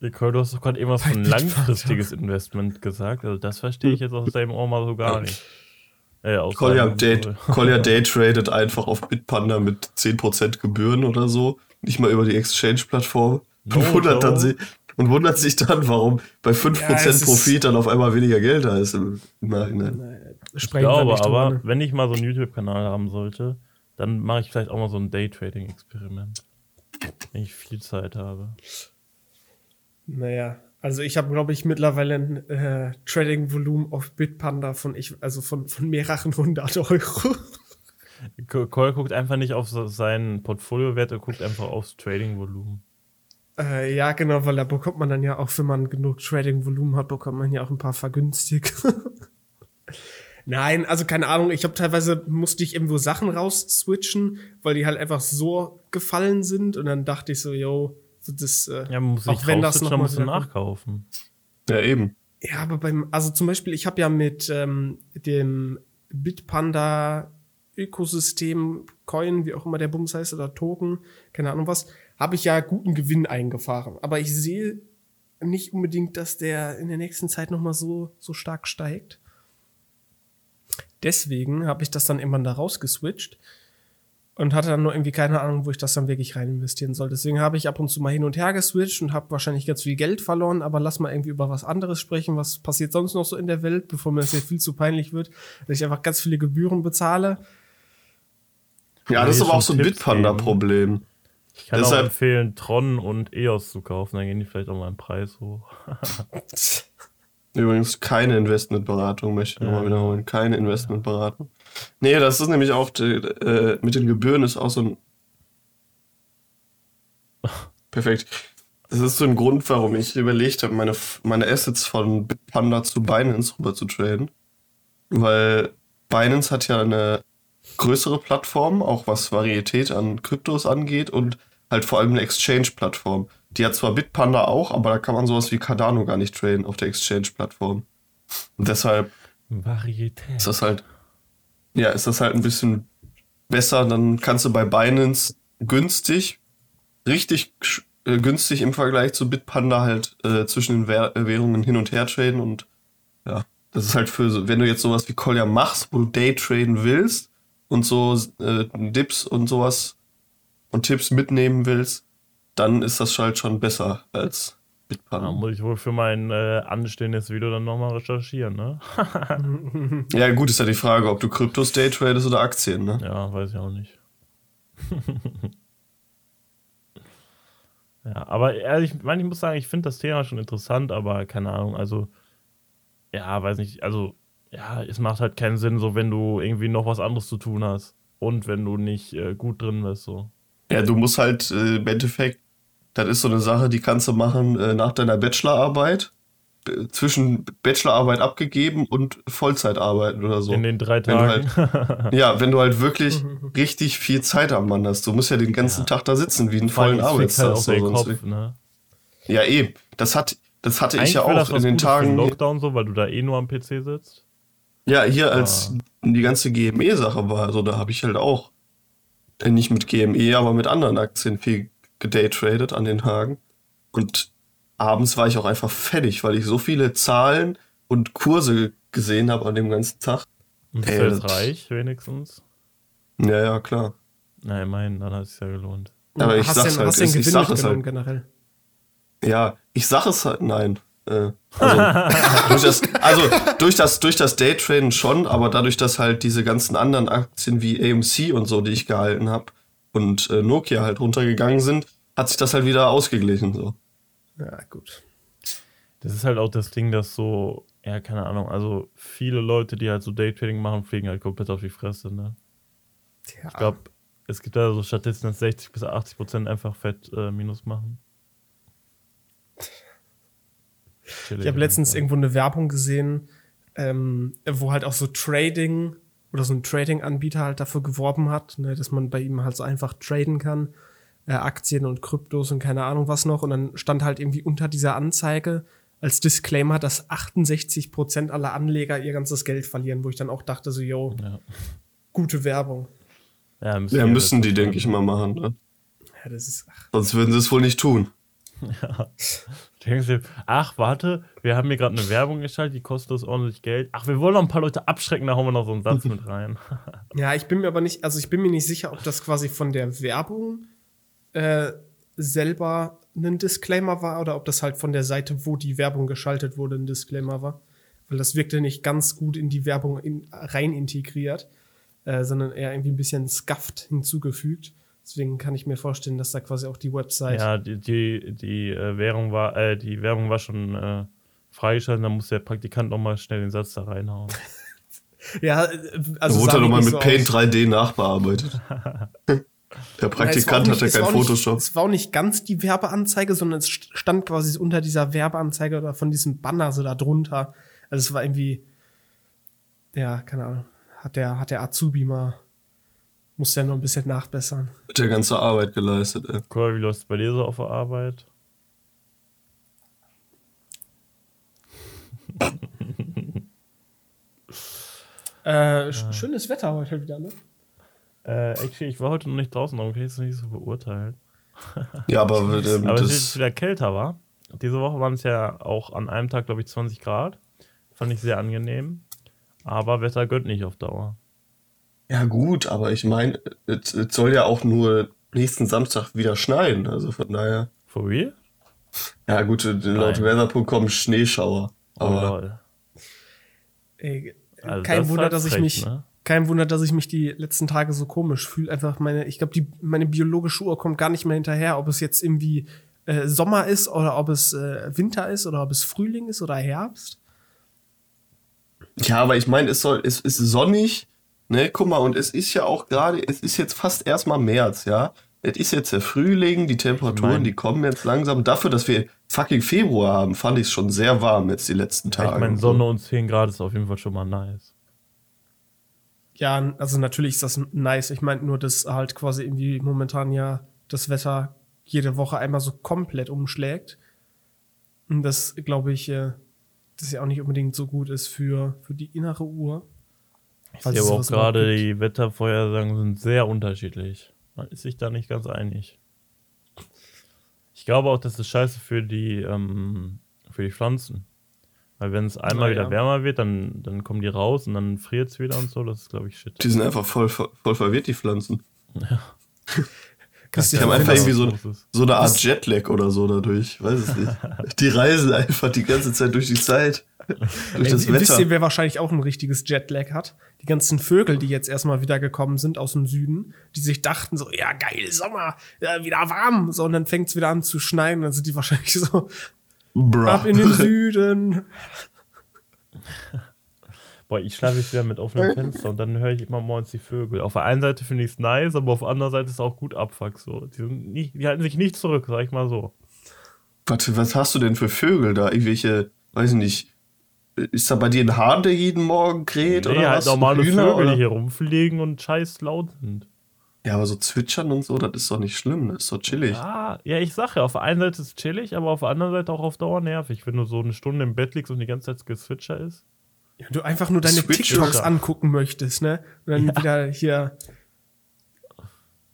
Speaker 3: Nicole, du hast doch gerade irgendwas
Speaker 2: Bei
Speaker 3: von langfristiges Investment gesagt. Also das verstehe ich jetzt aus deinem Ohr mal so gar nicht. Äh,
Speaker 1: Collier, Day, Collier Day tradet einfach auf Bitpanda mit 10% Gebühren oder so. Nicht mal über die Exchange-Plattform.
Speaker 3: No
Speaker 1: und, wundert dann sie, und wundert sich dann, warum bei 5%
Speaker 2: Ja,
Speaker 1: Profit dann auf einmal weniger Geld da ist im, im Nachhinein.
Speaker 3: Ich
Speaker 2: Sprechen wir
Speaker 3: glaube
Speaker 2: nicht drüber,
Speaker 3: aber,
Speaker 2: ne?
Speaker 3: wenn ich mal so einen YouTube-Kanal haben sollte, dann mache ich vielleicht auch mal so ein Daytrading-Experiment. Wenn ich viel Zeit habe.
Speaker 2: Naja, also ich habe, glaube ich, mittlerweile ein äh, Trading-Volumen auf Bitpanda von ich, also von, von mehreren hundert Euro.
Speaker 3: Co- Cole guckt einfach nicht auf seinen Portfoliowert, er guckt einfach aufs Trading-Volumen.
Speaker 2: Äh, ja, genau, weil da bekommt man dann ja auch, wenn man genug Trading-Volumen hat, bekommt man ja auch ein paar vergünstigt. Nein, also keine Ahnung, ich habe teilweise musste ich irgendwo Sachen raus-switchen, weil die halt einfach so gefallen sind und dann dachte ich so, yo, das, äh,
Speaker 3: Ja, man muss
Speaker 2: Auch wenn das noch mal kommt.
Speaker 3: nachkaufen.
Speaker 1: Ja, eben.
Speaker 2: Ja, aber beim, also zum Beispiel, ich habe ja mit ähm, dem Bitpanda Ökosystem, Coin, wie auch immer der Bums heißt, oder Token, keine Ahnung was, habe ich ja guten Gewinn eingefahren. Aber ich sehe nicht unbedingt, dass der in der nächsten Zeit nochmal so, so stark steigt. Deswegen habe ich das dann irgendwann da rausgeswitcht und hatte dann nur irgendwie keine Ahnung, wo ich das dann wirklich rein investieren soll. Deswegen habe ich ab und zu mal hin und her geswitcht und habe wahrscheinlich ganz viel Geld verloren, aber lass mal irgendwie über was anderes sprechen. Was passiert sonst noch so in der Welt, bevor mir das jetzt viel zu peinlich wird, dass ich einfach ganz viele Gebühren bezahle.
Speaker 1: Ja, das ist aber auch so ein Bitpanda-Problem.
Speaker 3: Ich kann Deshalb, auch empfehlen, Tron und EOS zu kaufen, dann gehen die vielleicht auch mal im Preis hoch.
Speaker 1: Übrigens keine Investmentberatung, möchte ich ja. nochmal wiederholen. Keine Investmentberatung. Nee, das ist nämlich auch, die, äh, mit den Gebühren ist auch so ein. Perfekt. Das ist so ein Grund, warum ich überlegt habe, meine, meine Assets von Bitpanda zu Binance rüber zu traden. Weil Binance hat ja eine größere Plattform, auch was Varietät an Kryptos angeht und halt vor allem eine Exchange-Plattform. Die hat zwar Bitpanda auch, aber da kann man sowas wie Cardano gar nicht traden auf der Exchange-Plattform. Und deshalb
Speaker 3: Varietät.
Speaker 1: ist das halt, ja, ist das halt ein bisschen besser. Dann kannst du bei Binance günstig, richtig äh, günstig im Vergleich zu Bitpanda halt äh, zwischen den Währ Währungen hin und her traden und ja, das ist halt für, wenn du jetzt sowas wie Collier machst, wo du Daytraden willst und so äh, Dips und sowas und Tipps mitnehmen willst, dann ist das halt schon besser als Bitpanda.
Speaker 3: Da muss ich wohl für mein äh, anstehendes Video dann nochmal recherchieren, ne?
Speaker 1: ja, gut, ist ja die Frage, ob du Kryptos daytradest oder Aktien, ne?
Speaker 3: Ja, weiß ich auch nicht. ja, aber ehrlich, ich, mein, ich muss sagen, ich finde das Thema schon interessant, aber keine Ahnung, also, ja, weiß nicht, also, ja, es macht halt keinen Sinn, so wenn du irgendwie noch was anderes zu tun hast und wenn du nicht äh, gut drin bist, so.
Speaker 1: Ja, du musst halt äh, im Endeffekt, das ist so eine Sache, die kannst du machen äh, nach deiner Bachelorarbeit, zwischen Bachelorarbeit abgegeben und Vollzeit arbeiten oder so.
Speaker 3: In den drei Tagen.
Speaker 1: Halt, ja, wenn du halt wirklich richtig viel Zeit am Mann hast. Du musst ja den ganzen ja. Tag da sitzen, wie einen vollen Arbeitstag. Halt so Kopf, ne? Ja, eben. Das, hat, das hatte Eigentlich ich ja auch in den Tagen.
Speaker 3: Lockdown so, weil du da eh nur am PC sitzt.
Speaker 1: Ja, hier als ah. die ganze GME-Sache war, also da habe ich halt auch äh, nicht mit GME, aber mit anderen Aktien viel gedaytradet an den Tagen. Und abends war ich auch einfach fertig, weil ich so viele Zahlen und Kurse gesehen habe an dem ganzen Tag.
Speaker 3: Und bist du jetzt reich, wenigstens?
Speaker 1: Ja, ja, klar.
Speaker 3: Na, immerhin, dann hat es ja gelohnt.
Speaker 1: Aber ich sag's den, halt,
Speaker 2: hast den
Speaker 1: Gewinn ich sag
Speaker 2: es
Speaker 1: halt.
Speaker 2: generell.
Speaker 1: Ja, ich sag es halt, nein. Äh, also, durch das, also durch das, durch das Daytraden schon, aber dadurch, dass halt diese ganzen anderen Aktien wie AMC und so, die ich gehalten habe, und äh, Nokia halt runtergegangen sind, hat sich das halt wieder ausgeglichen. So.
Speaker 2: Ja, gut.
Speaker 3: Das ist halt auch das Ding, dass so, ja, keine Ahnung, also viele Leute, die halt so Daytrading machen, fliegen halt komplett auf die Fresse, ne? Ja. Ich glaube, es gibt da so Statistiken, dass 60 bis 80 Prozent einfach Fett äh, minus machen.
Speaker 2: Ich habe letztens irgendwo eine Werbung gesehen, ähm, wo halt auch so Trading oder so ein Trading-Anbieter halt dafür geworben hat, ne, dass man bei ihm halt so einfach traden kann, äh, Aktien und Kryptos und keine Ahnung was noch. Und dann stand halt irgendwie unter dieser Anzeige als Disclaimer, dass 68 Prozent aller Anleger ihr ganzes Geld verlieren, wo ich dann auch dachte so, yo, ja. gute Werbung.
Speaker 1: Ja, müssen, ja, müssen die, denke ich mal, machen. Ne?
Speaker 2: Ja, das ist.
Speaker 1: Ach. Sonst würden sie es wohl nicht tun.
Speaker 3: Ja. Denkst du, ach, warte, wir haben hier gerade eine Werbung geschaltet, die kostet uns ordentlich Geld. Ach, wir wollen noch ein paar Leute abschrecken, da hauen wir noch so einen Satz mit rein.
Speaker 2: ja, ich bin mir aber nicht, also ich bin mir nicht sicher, ob das quasi von der Werbung äh, selber ein Disclaimer war oder ob das halt von der Seite, wo die Werbung geschaltet wurde, ein Disclaimer war. Weil das wirkte nicht ganz gut in die Werbung in, rein integriert, äh, sondern eher irgendwie ein bisschen scuffed hinzugefügt. Deswegen kann ich mir vorstellen, dass da quasi auch die Website.
Speaker 3: Ja, die, die, die äh, Währung war, äh, die Werbung war schon äh, freigeschaltet, dann muss der Praktikant nochmal schnell den Satz da reinhauen.
Speaker 2: ja,
Speaker 1: also. Da wurde er nochmal mit so Paint aus. 3D nachbearbeitet. Der Praktikant ja, hatte kein Photoshop.
Speaker 2: Nicht, es war auch nicht ganz die Werbeanzeige, sondern es stand quasi unter dieser Werbeanzeige oder von diesem Banner so da drunter. Also es war irgendwie, ja, keine Ahnung, hat der, hat der Azubi mal muss ja noch ein bisschen nachbessern.
Speaker 1: Hat ja ganze Arbeit geleistet, ey.
Speaker 3: Cool, wie läuft es bei dir so auf der Arbeit?
Speaker 2: äh, ja. Schönes Wetter heute wieder, ne?
Speaker 3: Äh, actually, ich war heute noch nicht draußen, darum kann ich es nicht so beurteilen.
Speaker 1: Ja, aber, ähm,
Speaker 3: Aber es ist wieder kälter, war. Diese Woche waren es ja auch an einem Tag, glaube ich, 20 Grad. Fand ich sehr angenehm. Aber Wetter gönnt nicht auf Dauer.
Speaker 1: Ja gut, aber ich meine, es, es soll ja auch nur nächsten Samstag wieder schneien. Also von daher.
Speaker 3: For real?
Speaker 1: Ja gut, laut
Speaker 3: Nein.
Speaker 1: weather.com Schneeschauer.
Speaker 3: Oh,
Speaker 1: Aber
Speaker 3: lol.
Speaker 2: Ey,
Speaker 3: Also
Speaker 2: kein
Speaker 3: das
Speaker 2: Wunder, dass ich
Speaker 3: frech,
Speaker 2: mich,
Speaker 3: ne?
Speaker 2: kein Wunder, dass ich mich die letzten Tage so komisch fühle. Einfach meine, ich glaube, die meine biologische Uhr kommt gar nicht mehr hinterher, ob es jetzt irgendwie äh, Sommer ist oder ob es äh, Winter ist oder ob es Frühling ist oder Herbst.
Speaker 1: Ja, aber ich meine, es soll, es ist sonnig, ne? Guck mal, und es ist ja auch gerade, es ist jetzt fast erstmal März, ja. Es ist jetzt der Frühling, die Temperaturen,
Speaker 3: Ich mein-
Speaker 1: die kommen jetzt langsam. Dafür, dass wir fucking Februar haben, fand ich es schon sehr warm jetzt die letzten Tage.
Speaker 3: Ich meine, Sonne und 10 Grad ist auf jeden Fall schon mal nice.
Speaker 2: Ja, also natürlich ist das nice. Ich meine nur, dass halt quasi irgendwie momentan ja das Wetter jede Woche einmal so komplett umschlägt. Und das glaube ich, äh, das ja auch nicht unbedingt so gut ist für, für die innere Uhr.
Speaker 3: Ich
Speaker 2: Falls
Speaker 3: sehe aber auch gerade, die Wettervorhersagen sind sehr unterschiedlich. Man ist sich da nicht ganz einig. Ich glaube auch, das ist scheiße für die, ähm, für die Pflanzen. Weil wenn es einmal
Speaker 2: Na
Speaker 3: wieder
Speaker 2: ja.
Speaker 3: wärmer wird, dann, dann kommen die raus und dann friert es wieder und so. Das ist, glaube ich, shit.
Speaker 1: Die sind einfach voll, voll verwirrt, die Pflanzen.
Speaker 2: Wisst
Speaker 1: Die
Speaker 2: ihr,
Speaker 1: haben einfach irgendwie so, so eine Art Jetlag oder so dadurch. Weiß es nicht. Die reisen einfach die ganze Zeit durch die Zeit. durch das
Speaker 2: Ey, Wisst ihr,
Speaker 1: Wetter.
Speaker 2: wer wahrscheinlich auch ein richtiges Jetlag hat? Die ganzen Vögel, die jetzt erstmal wieder gekommen sind aus dem Süden, die sich dachten so, ja geil, Sommer, ja, wieder warm. So, und dann fängt's wieder an zu schneien, dann sind die wahrscheinlich so,
Speaker 1: Bruh.
Speaker 2: ab in den Süden.
Speaker 3: Boah, ich schlafe jetzt wieder mit offenem Fenster und dann höre ich immer morgens die Vögel. Auf der einen Seite finde ich es nice, aber auf der anderen Seite ist es auch gut Abfuck. So. Die, nicht, die halten sich nicht zurück, sag ich mal so.
Speaker 1: Warte, was hast du denn für Vögel da? Irgendwelche, weiß ich nicht. Ist da bei dir ein Hahn, der jeden Morgen kräht?
Speaker 3: Nee,
Speaker 1: oder
Speaker 3: halt normale
Speaker 1: Hühner,
Speaker 3: Vögel,
Speaker 1: oder?
Speaker 3: die hier rumfliegen und scheiß laut sind.
Speaker 1: Ja, aber so zwitschern und so, das ist doch nicht schlimm, das ist doch chillig.
Speaker 3: Ja, ja, ich sag ja, auf der einen Seite ist es chillig, aber auf der anderen Seite auch auf Dauer nervig. Wenn du so eine Stunde im Bett liegst und die ganze Zeit Gezwitscher ist.
Speaker 2: Ja, du einfach nur deine
Speaker 1: Switch
Speaker 2: TikToks
Speaker 3: oder?
Speaker 2: angucken möchtest, ne? Und dann wieder hier.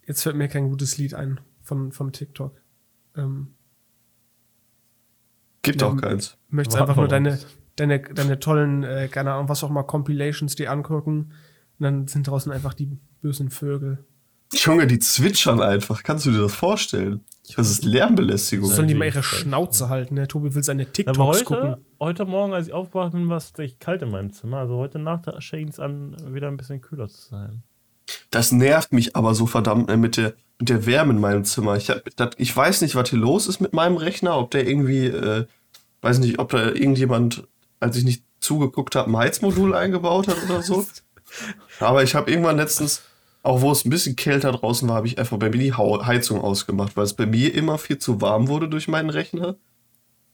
Speaker 2: Jetzt fällt mir kein gutes Lied ein von, vom TikTok. Ähm,
Speaker 1: Gibt
Speaker 2: Ja,
Speaker 1: auch keins.
Speaker 2: möchtest einfach nur deine, deine, deine tollen, äh, keine Ahnung, was auch mal, Compilations dir angucken. Und dann sind draußen einfach die bösen Vögel.
Speaker 1: Junge, die zwitschern einfach. Kannst du dir das vorstellen? Das ist Lärmbelästigung.
Speaker 2: Sollen die
Speaker 3: die
Speaker 2: mal ihre. Schnauze halten, ne? Tobi will seine
Speaker 3: Aber
Speaker 2: TikToks
Speaker 3: heute,
Speaker 2: gucken.
Speaker 3: heute Morgen, als ich aufgewacht bin, war es echt kalt in meinem Zimmer. Also heute Nacht schien es an, wieder ein bisschen kühler zu sein.
Speaker 1: Das nervt mich aber so verdammt äh, mit der, mit der Wärme in meinem Zimmer. Ich, hab, das, ich weiß nicht, was hier los ist mit meinem Rechner, ob der irgendwie, äh, weiß nicht, ob da irgendjemand, als ich nicht zugeguckt habe, ein Heizmodul eingebaut hat oder so. Aber ich habe irgendwann letztens, auch wo es ein bisschen kälter draußen war, habe ich einfach bei mir die Heizung ausgemacht, weil es bei mir immer viel zu warm wurde durch meinen Rechner.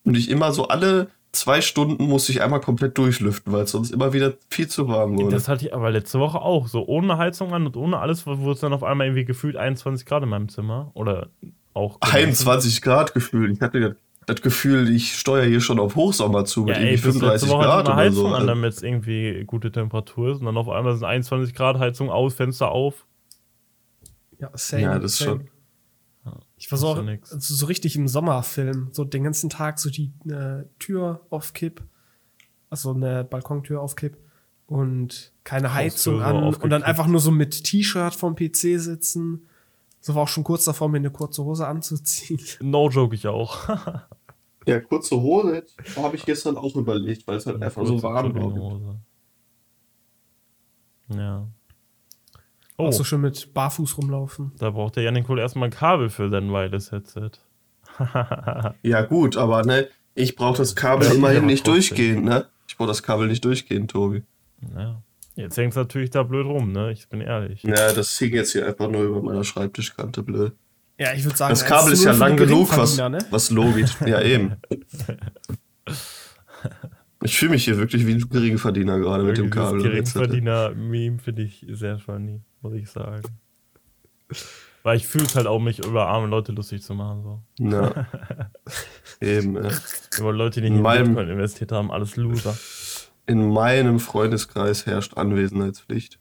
Speaker 1: Und ich immer so alle zwei Stunden musste ich einmal komplett durchlüften, weil es sonst immer wieder viel zu warm wurde.
Speaker 3: Das hatte ich aber letzte Woche auch. So ohne Heizung an und ohne alles, wurde es dann auf einmal irgendwie gefühlt 21 Grad in meinem Zimmer. Oder auch.
Speaker 1: 21 Grad Gefühl. Ich hatte das- Gefühl, ich steuere hier schon auf Hochsommer zu mit
Speaker 3: Ja, ey,
Speaker 1: irgendwie
Speaker 3: letzte
Speaker 1: 35
Speaker 3: Woche
Speaker 1: Grad oder
Speaker 3: Heizung
Speaker 1: so.
Speaker 3: an, damit es irgendwie gute Temperatur ist. Und dann auf einmal sind 21 Grad, Heizung aus, Fenster auf.
Speaker 2: Ja, same.
Speaker 1: Ja, das
Speaker 2: same.
Speaker 1: schon.
Speaker 2: Ich war so,
Speaker 3: ja
Speaker 2: also so richtig im Sommerfilm, so den ganzen Tag so die äh, Tür auf Kipp, also eine Balkontür auf Kipp und keine Heizung an und dann einfach nur so mit T-Shirt vom PC sitzen. So war auch schon kurz davor, mir eine kurze Hose anzuziehen.
Speaker 3: No joke ich auch.
Speaker 1: Ja, kurze Hose habe ich gestern auch überlegt, weil es halt einfach so warm war.
Speaker 3: Ja. Oh,
Speaker 2: Auch so schön mit Barfuß rumlaufen.
Speaker 3: da braucht der Janik wohl erstmal ein Kabel für sein Wireless-Headset.
Speaker 1: Ja, gut, aber ne, ich brauche das Kabel
Speaker 3: Ja,
Speaker 1: immerhin nicht durchgehend, ne? Ich brauche das Kabel nicht durchgehend, Tobi.
Speaker 3: Ja. Jetzt hängt es natürlich da blöd rum, ne? Ich bin ehrlich.
Speaker 1: Ja, das hing jetzt hier einfach nur über meiner Schreibtischkante blöd.
Speaker 2: Ja, ich würde sagen,
Speaker 1: Das Kabel ist ja
Speaker 2: 1-0 für
Speaker 1: lang genug, was,
Speaker 2: ne?
Speaker 1: was Logik. Ja, eben. Ich fühle mich hier wirklich wie ein Geringverdiener gerade mit dem Kabel.
Speaker 3: Geringverdiener-Meme finde ich sehr funny, muss ich sagen. Weil ich fühle es halt auch, mich über arme Leute lustig zu machen. So.
Speaker 1: Ja. Eben. Äh.
Speaker 3: Über Leute, die
Speaker 1: In
Speaker 3: nicht in Bitcoin investiert haben, alles Loser.
Speaker 1: In meinem Freundeskreis herrscht Anwesenheitspflicht.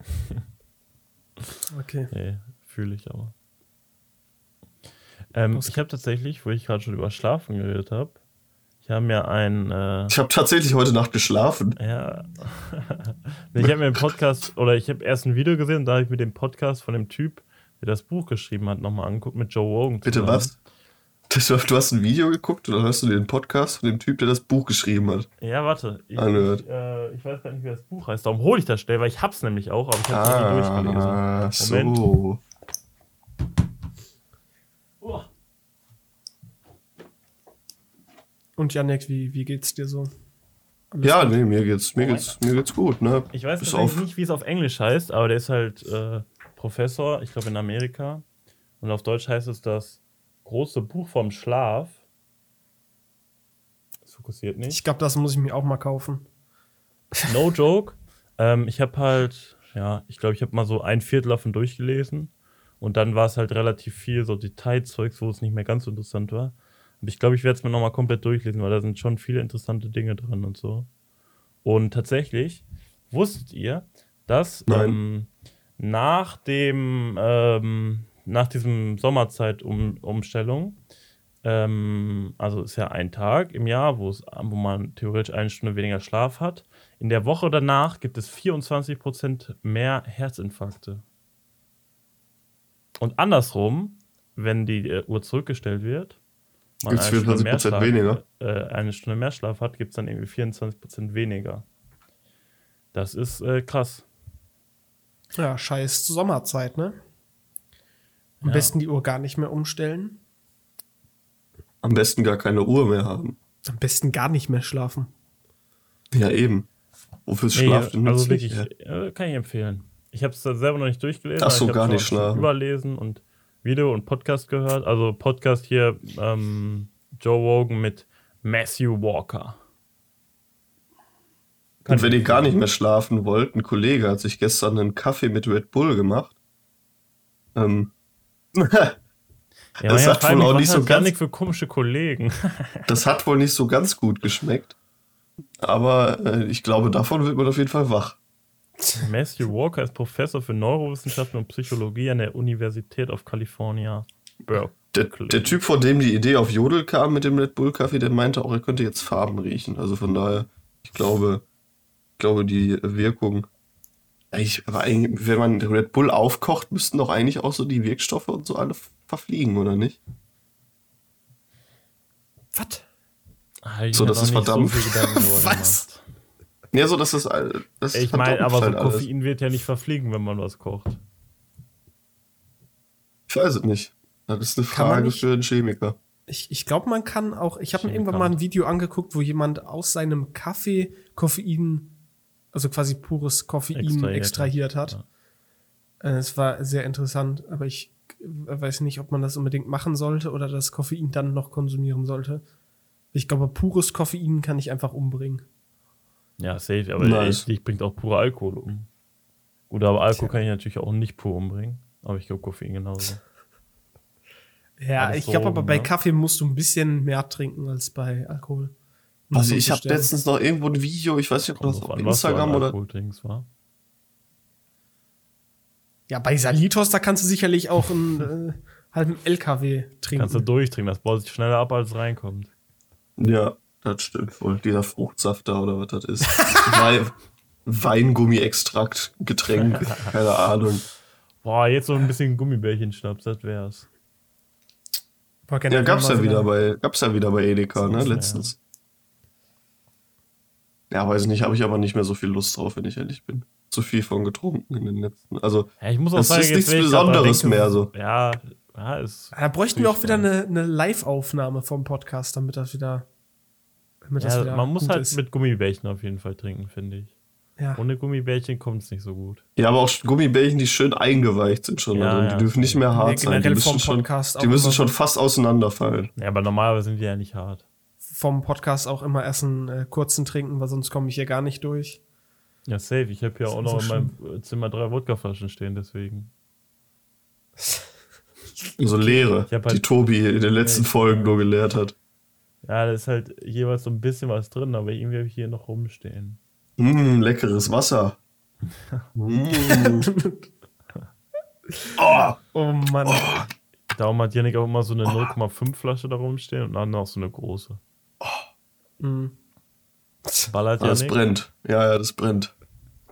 Speaker 2: Okay.
Speaker 3: Nee, fühle ich aber. Ähm, ich habe tatsächlich, wo ich gerade schon über Schlafen geredet habe, ich habe mir ein. Äh,
Speaker 1: Ich habe tatsächlich heute Nacht geschlafen.
Speaker 3: ja. nee, ich habe mir einen Podcast, oder ich habe erst ein Video gesehen, da habe ich mir den Podcast von dem Typ, der das Buch geschrieben hat, nochmal angeguckt mit Joe Rogan.
Speaker 1: Bitte was? Das, du hast ein Video geguckt oder hörst du den Podcast von dem Typ, der das Buch geschrieben hat?
Speaker 3: Ja, warte. Ich, ich, äh, ich weiß gar nicht, wie das Buch heißt. Darum hole ich das schnell, weil ich hab's nämlich auch, aber ich habe es noch nicht durchgelesen.
Speaker 1: Ah,
Speaker 3: Moment.
Speaker 1: so.
Speaker 3: Oh.
Speaker 2: Und Janek, wie, wie geht's dir so? Alles
Speaker 1: Ja,
Speaker 2: gut?
Speaker 1: nee, mir geht's, mir geht's, mir geht's gut, ne?
Speaker 3: Ich weiß
Speaker 1: auf.
Speaker 3: nicht, wie es auf Englisch heißt, aber der ist halt äh, Professor, ich glaube in Amerika. Und auf Deutsch heißt es das große Buch vom Schlaf. Das fokussiert nicht.
Speaker 2: Ich glaube, das muss ich mir auch mal kaufen.
Speaker 3: No joke. Ähm, ich habe halt, ja, ich glaube, ich habe mal so ein Viertel davon durchgelesen. Und dann war es halt relativ viel so Detailzeugs, wo es nicht mehr ganz so interessant war. Aber ich glaube, ich werde es mir nochmal komplett durchlesen, weil da sind schon viele interessante Dinge drin und so. Und tatsächlich, wusstet ihr, dass ähm, nach dem, ähm, nach diesem Sommerzeit-Umstellung, ähm, also ist ja ein Tag im Jahr, wo, es, wo man theoretisch eine Stunde weniger Schlaf hat. In der Woche danach gibt es 24% mehr Herzinfarkte. Und andersrum, wenn die äh, Uhr zurückgestellt wird, man eine Stunde
Speaker 1: 24%
Speaker 3: mehr Schlaf-
Speaker 1: weniger?
Speaker 3: Äh, eine Stunde mehr Schlaf hat, gibt es dann irgendwie 24% weniger. Das ist äh, krass.
Speaker 2: Ja, scheiß Sommerzeit, ne? Am
Speaker 3: Ja.
Speaker 2: besten die Uhr gar nicht mehr umstellen.
Speaker 1: Am besten gar keine Uhr mehr haben.
Speaker 2: Am besten gar nicht mehr schlafen.
Speaker 1: Ja, eben. Wofür
Speaker 3: Nee,
Speaker 1: Schlaf denn
Speaker 3: also wirklich, äh, kann ich empfehlen. Ich habe es selber noch nicht durchgelesen.
Speaker 1: Ach
Speaker 3: aber
Speaker 1: so, gar nicht schlafen.
Speaker 3: Überlesen und Video und Podcast gehört. Also Podcast hier ähm, Joe Rogan mit Matthew Walker.
Speaker 1: Und wenn ihr gar nicht mehr schlafen wollt, ein Kollege hat sich gestern einen Kaffee mit Red Bull gemacht. Ähm,
Speaker 3: Ja,
Speaker 1: Das hat wohl auch nicht so
Speaker 3: hat
Speaker 1: ganz-
Speaker 3: Janik für komische Kollegen.
Speaker 1: das hat wohl nicht so ganz gut geschmeckt. Aber äh, ich glaube, davon wird man auf jeden Fall wach.
Speaker 3: Matthew Walker ist Professor für Neurowissenschaften und Psychologie an der Universität of California.
Speaker 1: Der, der Typ, von dem die Idee auf Jodel kam mit dem Red Bull Kaffee, der meinte auch, er könnte jetzt Farben riechen. Also von daher, ich glaube, ich glaube, die Wirkung. Eigentlich, aber eigentlich, wenn man Red Bull aufkocht, müssten doch eigentlich auch so die Wirkstoffe und so alle verfliegen, oder nicht?
Speaker 2: Was?
Speaker 3: Ah,
Speaker 1: So,
Speaker 3: hab
Speaker 1: das
Speaker 3: noch
Speaker 1: ist
Speaker 3: nicht
Speaker 1: verdammt.
Speaker 3: So
Speaker 2: Was?
Speaker 1: Ja, so dass das all- das
Speaker 3: Ich meine, aber so
Speaker 1: halt alles.
Speaker 3: Koffein wird ja nicht verfliegen, wenn man was kocht.
Speaker 1: Ich weiß es nicht. Das ist eine Frage
Speaker 2: nicht-
Speaker 1: für einen Chemiker.
Speaker 2: Ich, ich glaube, man kann auch. Ich habe mir irgendwann mal ein Video angeguckt, wo jemand aus seinem Kaffee Koffein, also quasi pures Koffein
Speaker 3: Extrahiert
Speaker 2: extrahiert,
Speaker 3: hat.
Speaker 2: hat. Äh, Es war sehr interessant, aber ich äh, weiß nicht, ob man das unbedingt machen sollte oder das Koffein dann noch konsumieren sollte. Ich glaube, pures Koffein kann ich einfach umbringen.
Speaker 3: Ja, safe, aber
Speaker 1: Nice.
Speaker 3: ich bringt auch pure Alkohol um. Gut, aber Alkohol
Speaker 2: Tja.
Speaker 3: kann ich natürlich auch nicht pur umbringen. Aber ich glaube, Koffein genauso.
Speaker 2: Ja,
Speaker 3: Alles
Speaker 2: ich glaube aber
Speaker 3: Drogen,
Speaker 2: bei
Speaker 3: ne?
Speaker 2: Kaffee musst du ein bisschen mehr trinken als bei Alkohol.
Speaker 1: Also
Speaker 2: so
Speaker 1: ich habe letztens noch irgendwo ein Video, ich weiß nicht, ob
Speaker 3: Kommt
Speaker 1: das auf
Speaker 3: an,
Speaker 1: Instagram oder
Speaker 3: Alkohol trinkst, wa?
Speaker 2: Ja, bei Salitos, da kannst du sicherlich auch einen äh, halben LKW trinken.
Speaker 3: Kannst du durchtrinken, das baut sich schneller ab, als es reinkommt.
Speaker 1: Ja, das stimmt wohl. Dieser Fruchtsaft da oder was das ist. Wein, Weingummi-Extrakt, Getränk, keine Ahnung.
Speaker 3: Boah, jetzt so ein bisschen Gummibärchen-Schnaps, das wär's.
Speaker 2: Boah,
Speaker 1: Ja, gab's ja wieder bei, gab's ja wieder bei Edeka, ne,
Speaker 3: Ja.
Speaker 1: letztens. Ja, weiß nicht, habe ich aber nicht mehr so viel Lust drauf, wenn ich ehrlich bin. Zu viel von getrunken in den letzten. Also,
Speaker 3: Ja, ich muss auch
Speaker 1: Das
Speaker 3: sagen,
Speaker 1: ist
Speaker 3: jetzt,
Speaker 1: nichts Besonderes
Speaker 3: denke,
Speaker 1: mehr so.
Speaker 3: Ja, ja, ist.
Speaker 2: Da bräuchten wir auch wieder eine, eine Live-Aufnahme vom Podcast, damit das wieder. Damit das
Speaker 3: Ja,
Speaker 2: wieder
Speaker 3: man muss halt
Speaker 2: ist.
Speaker 3: mit Gummibärchen auf jeden Fall trinken, finde ich.
Speaker 2: Ja.
Speaker 3: Ohne Gummibärchen kommt es nicht so gut.
Speaker 1: ja, aber auch Gummibärchen, die schön eingeweicht sind schon.
Speaker 3: Ja,
Speaker 1: da drin.
Speaker 3: ja.
Speaker 1: die dürfen nicht mehr
Speaker 2: Ja,
Speaker 1: hart sein. Die müssen schon, die müssen schon fast auseinanderfallen.
Speaker 3: Ja, aber normalerweise sind die ja nicht hart.
Speaker 2: Vom Podcast auch immer erst einen äh, kurzen trinken, weil sonst komme ich hier gar nicht durch.
Speaker 3: Ja, safe. Ich habe ja auch noch
Speaker 2: so
Speaker 3: in meinem Zimmer drei Wodkaflaschen stehen, deswegen.
Speaker 1: So leere,
Speaker 3: halt-
Speaker 1: die Tobi in den letzten Folgen nur geleert hat.
Speaker 3: Ja, da ist halt jeweils so ein bisschen was drin, aber irgendwie habe ich hier noch rumstehen.
Speaker 1: Mm, leckeres Wasser. mm. Oh,
Speaker 2: Oh Mann.
Speaker 3: Darum hat Yannick auch immer so eine 0,5 Flasche da rumstehen und dann noch so eine große.
Speaker 2: Mhm.
Speaker 3: Ballert
Speaker 1: das
Speaker 3: Yannick.
Speaker 1: brennt. Ja, ja, das brennt.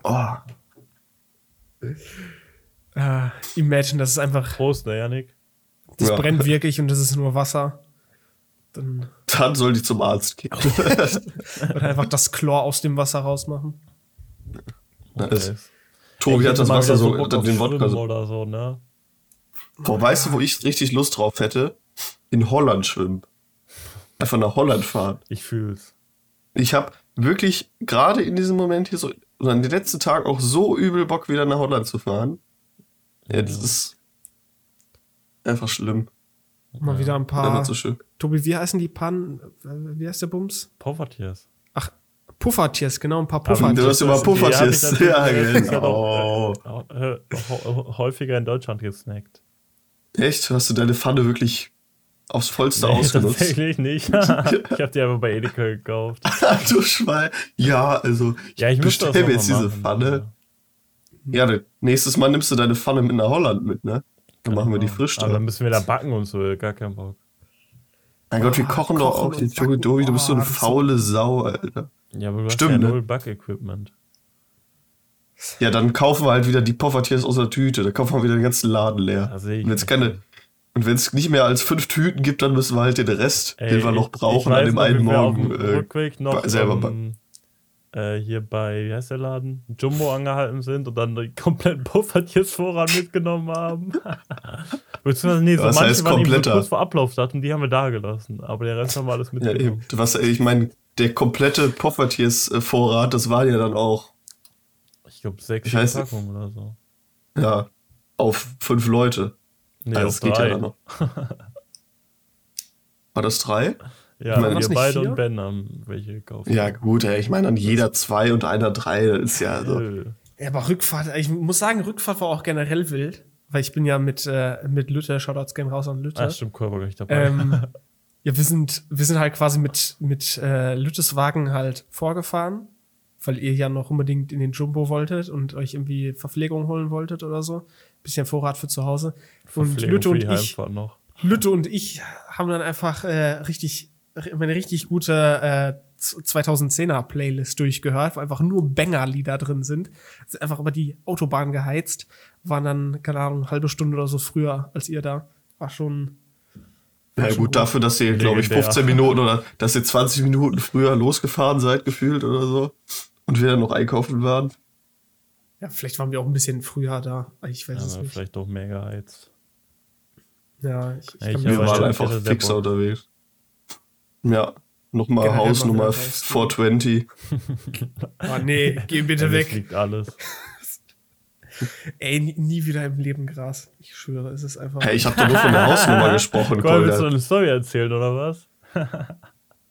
Speaker 1: Oh.
Speaker 2: Äh, imagine, das ist einfach,
Speaker 3: Prost, ne, Yannick?
Speaker 2: das
Speaker 1: Ja.
Speaker 2: brennt wirklich und das ist nur Wasser. Dann
Speaker 1: Dann soll die zum Arzt gehen.
Speaker 2: wird einfach das Chlor aus dem Wasser rausmachen.
Speaker 1: Das- Tobi hat das Wasser so,
Speaker 3: Bock
Speaker 1: den Wodka so.
Speaker 3: oder so, ne?
Speaker 1: Boah, weißt du, wo ich richtig Lust drauf hätte? In Holland schwimmen. Einfach nach Holland fahren.
Speaker 3: Ich fühl's.
Speaker 1: Ich habe wirklich gerade in diesem Moment hier so, oder in den letzten Tagen auch so übel Bock, wieder nach Holland zu fahren. Ja, das ist einfach schlimm.
Speaker 2: Mal wieder ein paar.
Speaker 1: so schön.
Speaker 2: Tobi, wie heißen die Pannen? Äh, Wie heißt der Bums?
Speaker 3: Poffertiers.
Speaker 2: Ach, Puffertiers, genau, ein paar
Speaker 3: Aber
Speaker 1: Du
Speaker 2: Puffertiers.
Speaker 1: hast immer Puffertiers. Ja, genau.
Speaker 3: äh, äh, häufiger in Deutschland gesnackt.
Speaker 1: Echt? Hast du deine Pfanne wirklich aufs Vollste
Speaker 3: Nee,
Speaker 1: ausgenutzt?
Speaker 3: tatsächlich nicht. ich habe die einfach bei Edeka gekauft.
Speaker 1: du Schwein. Ja, also,
Speaker 3: Ja, ich müsste das
Speaker 1: bestell mir jetzt diese. Pfanne. Ja, dann- nächstes Mal nimmst du deine Pfanne mit nach Holland mit, ne? Dann machen wir die frisch
Speaker 3: Aber dann
Speaker 1: da.
Speaker 3: müssen wir da backen und so, gar kein Bock.
Speaker 1: Mein Gott, wir
Speaker 2: Ah,
Speaker 1: kochen doch
Speaker 2: kochen
Speaker 1: auch
Speaker 2: backen.
Speaker 1: Tobi, du bist so eine
Speaker 2: Oh, ist-
Speaker 1: faule Sau, Alter.
Speaker 3: Ja, aber du hast
Speaker 1: Stimmt,
Speaker 3: ja
Speaker 1: ne?
Speaker 3: null Backequipment.
Speaker 1: Ja, dann kaufen wir halt wieder die Poffertiers aus der Tüte. Da kaufen wir wieder den ganzen Laden leer.
Speaker 3: Sehe ich
Speaker 1: Und
Speaker 3: nicht.
Speaker 1: keine, und wenn es nicht mehr als fünf Tüten gibt, dann müssen wir halt den Rest,
Speaker 3: Ey,
Speaker 1: den wir noch brauchen, an dem
Speaker 3: noch,
Speaker 1: einen Morgen. Äh,
Speaker 3: noch
Speaker 1: selber
Speaker 3: ähm, äh, hier bei, wie heißt der Laden? Jumbo angehalten sind und dann die kompletten Puffertiers Vorrat mitgenommen haben. Beziehungsweise, nee, so
Speaker 1: Was
Speaker 3: manche waren eben so kurz vor Ablaufdatum, die haben wir da gelassen. Aber der Rest haben wir alles
Speaker 1: ja,
Speaker 3: mitgenommen.
Speaker 1: eben. Was, ich meine, der komplette Poffertiers-Vorrat, das war ja dann auch,
Speaker 3: ich glaube, sechs Packungen oder so.
Speaker 1: ja, auf fünf Leute.
Speaker 3: Nee,
Speaker 1: also das geht
Speaker 3: drei.
Speaker 1: ja dann noch. War das drei?
Speaker 3: Ja,
Speaker 1: Ich meine,
Speaker 3: wir beide
Speaker 2: vier?
Speaker 3: und Ben haben welche gekauft.
Speaker 1: Ja, gut, ey, ich meine, an jeder zwei und einer drei, ist ja so.
Speaker 2: Ja, aber Rückfahrt, ich muss sagen, Rückfahrt war auch generell wild, weil ich bin ja mit, äh, mit Lütte, Shoutouts gehen raus an Lütte.
Speaker 3: Ah, stimmt, Körper gar nicht dabei.
Speaker 2: ähm, ja, wir sind, wir sind halt quasi mit, mit äh, Lüttes Wagen halt vorgefahren, weil ihr ja noch unbedingt in den Jumbo wolltet und euch irgendwie Verpflegung holen wolltet oder so. Bisschen Vorrat für zu Hause. Und Lütte und ich,
Speaker 3: noch.
Speaker 2: Lütte und ich haben dann einfach äh, richtig, eine richtig gute äh, 2010er Playlist durchgehört, wo einfach nur Banger-Lieder drin sind. Sind einfach über die Autobahn geheizt, waren dann, keine Ahnung, eine halbe Stunde oder so früher als ihr da. War schon,
Speaker 1: Ja,
Speaker 2: schon
Speaker 1: gut,
Speaker 2: gut.
Speaker 1: dafür, dass ihr, glaube ich,
Speaker 3: Legendär.
Speaker 1: 15 Minuten oder dass ihr 20 Minuten früher losgefahren seid, gefühlt oder so. Und wir dann noch einkaufen waren.
Speaker 2: Ja, vielleicht waren wir auch ein bisschen früher da. Ich weiß es
Speaker 3: Ja,
Speaker 2: nicht.
Speaker 3: vielleicht doch mehr geheizt.
Speaker 2: Ja, ich, ich
Speaker 3: Ja,
Speaker 2: kann mir
Speaker 1: Wir
Speaker 3: aber
Speaker 1: waren
Speaker 3: stimmt,
Speaker 1: einfach fixer unterwegs. Ja, nochmal
Speaker 2: Generell
Speaker 1: Haus
Speaker 2: mal
Speaker 1: Nummer
Speaker 2: wieder raus,
Speaker 1: 420.
Speaker 2: Ah, nee, geh bitte
Speaker 3: Ja, das
Speaker 2: weg.
Speaker 3: liegt alles.
Speaker 2: Ey, nie, nie wieder im Leben Gras. Ich schwöre, es ist einfach.
Speaker 1: Hey, ich habe doch nur von der Hausnummer gesprochen,
Speaker 3: Komm, willst du eine Story erzählen, oder was?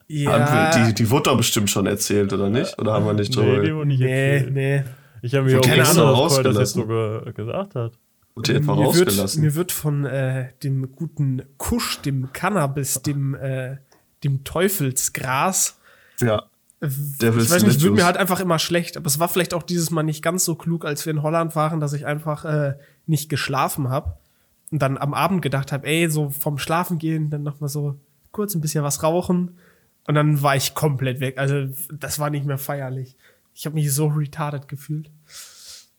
Speaker 2: ja,
Speaker 1: Die, die wurde doch bestimmt schon erzählt, oder nicht? Oder haben wir nicht drüber
Speaker 3: Nee, die wurde nicht
Speaker 2: nee,
Speaker 3: erzählt.
Speaker 2: nee.
Speaker 3: Ich habe mir auch
Speaker 1: Wurde
Speaker 3: gewundert,
Speaker 1: extra
Speaker 3: dass Koy das jetzt so ge gesagt hat.
Speaker 1: Wurde etwa
Speaker 2: mir, wird,
Speaker 1: rausgelassen?
Speaker 2: mir wird von äh, dem guten Kusch, dem Cannabis, dem, äh, dem Teufelsgras.
Speaker 1: ja. Devil's
Speaker 2: ich weiß nicht, wird mir halt einfach immer schlecht. Aber es war vielleicht auch dieses Mal nicht ganz so klug, als wir in Holland waren, dass ich einfach äh, nicht geschlafen habe. Und dann am Abend gedacht habe, ey, so vom Schlafen gehen, dann noch mal so kurz ein bisschen was rauchen. Und dann war ich komplett weg. Also das war nicht mehr feierlich. Ich habe mich so retarded gefühlt.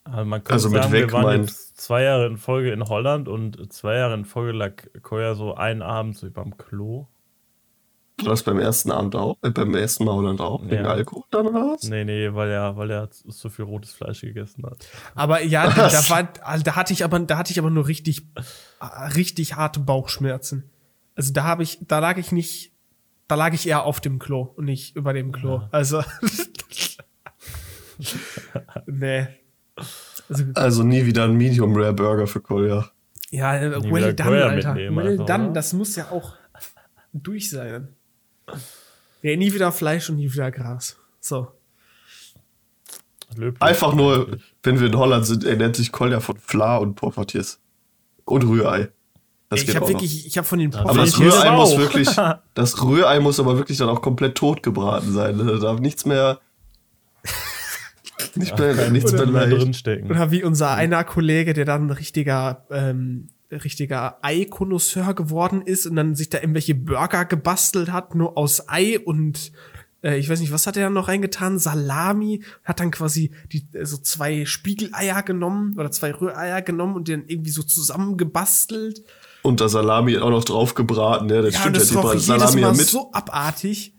Speaker 3: Also, man könnte
Speaker 1: Also mit
Speaker 3: sagen,
Speaker 1: weg
Speaker 3: wir waren
Speaker 1: meint-
Speaker 3: jetzt zwei Jahre in Folge in Holland und zwei Jahre in Folge lag Koya so einen Abend so überm Klo.
Speaker 1: War das beim ersten Abend auch? Äh, beim ersten Mal Holland auch? Wegen
Speaker 3: Ja.
Speaker 1: Alkohol dann oder was?
Speaker 3: Nee, nee, weil er, weil er so viel rotes Fleisch gegessen hat.
Speaker 2: Aber ja, da, war, da hatte ich aber, da hatte ich aber nur richtig, äh, richtig harte Bauchschmerzen. Also da habe ich, da lag ich nicht, da lag ich eher auf dem Klo und nicht über dem Klo.
Speaker 3: Ja.
Speaker 2: Also nee. Also,
Speaker 1: Also nie wieder ein Medium Rare Burger für Kolja.
Speaker 2: ja, äh,
Speaker 3: Nie
Speaker 2: well done, Alter. Well
Speaker 3: einfach,
Speaker 2: done,
Speaker 3: oder?
Speaker 2: das muss ja auch durch sein. Ja, nie wieder Fleisch und nie wieder Gras. So.
Speaker 3: Löblich.
Speaker 1: Einfach nur, wenn wir in Holland sind, er nennt sich Kolja von Fla und Poffertiers. Und Rührei. Das
Speaker 2: ich habe
Speaker 1: auch noch.
Speaker 2: wirklich, ich habe von den
Speaker 3: Aber
Speaker 1: Aber das Rührei
Speaker 3: aber
Speaker 1: muss
Speaker 3: auch.
Speaker 1: wirklich, das Rührei muss aber wirklich dann auch komplett tot gebraten sein. ne? Da darf nichts mehr. Nicht beleidigt, nichts
Speaker 3: Oder mehr drinstecken.
Speaker 2: Oder wie unser einer Kollege, der dann ein richtiger, ähm, richtiger Ei-Konnoisseur geworden ist und dann sich da irgendwelche Burger gebastelt hat, nur aus Ei und äh, ich weiß nicht, was hat er dann noch reingetan? Salami, hat dann quasi die äh, so zwei Spiegeleier genommen oder zwei Rühreier genommen und die dann irgendwie so zusammengebastelt.
Speaker 1: Und da Salami auch noch drauf gebraten, ja, das
Speaker 2: Ja,
Speaker 1: stimmt ja,
Speaker 2: das
Speaker 1: die
Speaker 2: war
Speaker 1: braten
Speaker 2: für jedes
Speaker 1: Salami ja
Speaker 2: Mal
Speaker 1: mit.
Speaker 2: so abartig.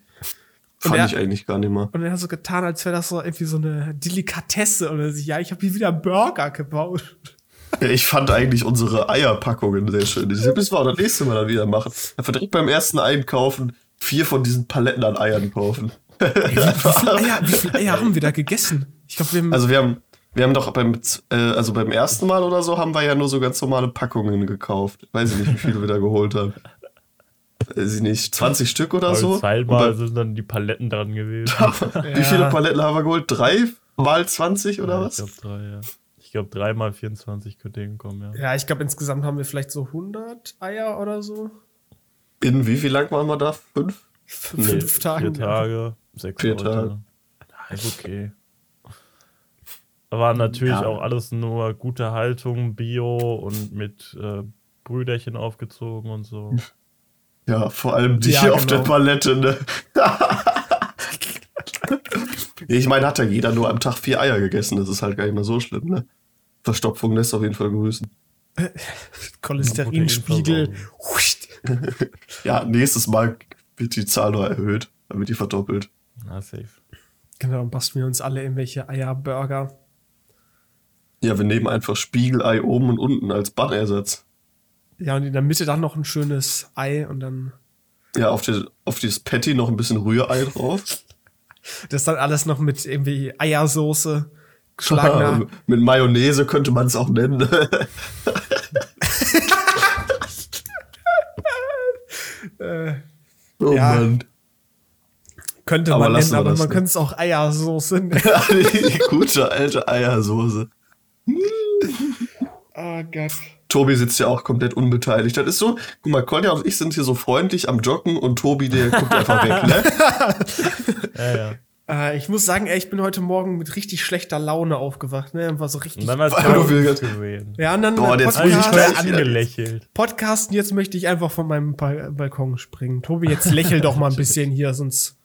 Speaker 1: Fand
Speaker 2: er-
Speaker 1: ich eigentlich gar nicht mal.
Speaker 2: Und er hat so getan, als wäre das so irgendwie so eine Delikatesse. Und er sich, ja, ich habe hier wieder Burger gebaut.
Speaker 1: Ja, ich fand eigentlich unsere Eierpackungen sehr schön. Das müssen wir auch das nächste Mal dann wieder machen. Einfach direkt beim ersten Einkaufen vier von diesen Paletten an Eiern kaufen.
Speaker 2: Ey, wie, wie viele Eier, wie viele Eier haben wir da gegessen? Ich glaube, wir haben
Speaker 1: Also wir haben, wir haben doch beim, äh, also beim ersten Mal oder so haben wir ja nur so ganz normale Packungen gekauft. Weiß ich nicht, wie viele wir da geholt haben. Weiß ich nicht, 20 Stück oder so.
Speaker 3: Zweimal sind dann die Paletten dran gewesen.
Speaker 1: Wie viele Paletten haben wir geholt? Drei mal 20 oder
Speaker 3: Ja,
Speaker 1: was?
Speaker 3: Ich glaube drei, ja. Ich glaube drei mal 24 könnte hinkommen, ja.
Speaker 2: Ja, ich glaube, insgesamt haben wir vielleicht so 100 Eier oder so.
Speaker 1: In wie viel lang waren wir da? Fünf?
Speaker 2: F
Speaker 1: Nee,
Speaker 2: fünf Tagen.
Speaker 3: Vier Tage, sechs
Speaker 1: Vier
Speaker 3: Leute.
Speaker 1: Tage.
Speaker 3: Ja, ist okay. War natürlich
Speaker 1: Ja.
Speaker 3: auch alles nur gute Haltung, Bio und mit äh, Brüderchen aufgezogen und so.
Speaker 1: Ja, vor allem die
Speaker 2: Ja,
Speaker 1: hier auf
Speaker 2: genau.
Speaker 1: der Palette, ne? ich meine, hat ja jeder nur am Tag vier Eier gegessen. Das ist halt gar nicht mehr so schlimm, ne? Verstopfung lässt auf jeden Fall grüßen.
Speaker 2: Cholesterinspiegel.
Speaker 1: Ja, nächstes Mal wird die Zahl noch erhöht, dann wird die verdoppelt.
Speaker 3: Na, safe.
Speaker 2: Genau, dann basteln wir uns alle irgendwelche Eierburger.
Speaker 1: Ja, wir nehmen einfach Spiegelei oben und unten als Bannersatz.
Speaker 2: Ja, und in der Mitte dann noch ein schönes Ei und dann
Speaker 1: Ja, auf, die, auf dieses Patty noch ein bisschen Rührei drauf.
Speaker 2: das dann alles noch mit irgendwie Eiersoße, geschlagener.
Speaker 1: Mit Mayonnaise könnte man es auch nennen.
Speaker 2: äh,
Speaker 1: oh
Speaker 2: Ja.
Speaker 1: Mann.
Speaker 2: könnte
Speaker 1: Aber
Speaker 2: man nennen, aber man könnte es auch Eiersoße nennen.
Speaker 1: die gute alte Eiersoße.
Speaker 2: oh Gott.
Speaker 1: Tobi sitzt ja auch komplett unbeteiligt. Das ist so, guck mal, Kolja und ich sind hier so freundlich am Joggen und Tobi, der guckt einfach weg, ne?
Speaker 3: Ja, ja.
Speaker 2: Äh, ich muss sagen, ey, ich bin heute Morgen mit richtig schlechter Laune aufgewacht, ne? Und war so richtig.
Speaker 3: Und dann
Speaker 1: Weil du
Speaker 3: gesehen.
Speaker 2: ja, und dann
Speaker 1: Boah, jetzt
Speaker 3: ich
Speaker 1: Podcast- Podcast-
Speaker 3: angelächelt.
Speaker 2: Podcasten, jetzt möchte ich einfach von meinem ba Balkon springen. Tobi, jetzt lächel doch mal ein bisschen hier, sonst.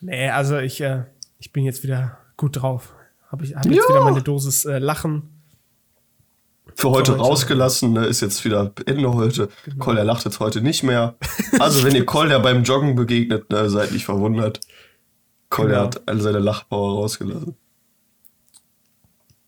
Speaker 2: Nee, also ich, äh, ich bin jetzt wieder gut drauf. Hab ich hab jetzt wieder meine Dosis äh, Lachen.
Speaker 1: Für heute
Speaker 2: heute.
Speaker 1: rausgelassen, ne? Ist jetzt wieder Ende heute. Kolja lacht jetzt heute nicht mehr. Also, wenn ihr Kolja beim Joggen begegnet, ne, seid nicht verwundert. Kolja
Speaker 2: Genau.
Speaker 1: hat all seine Lachpower rausgelassen.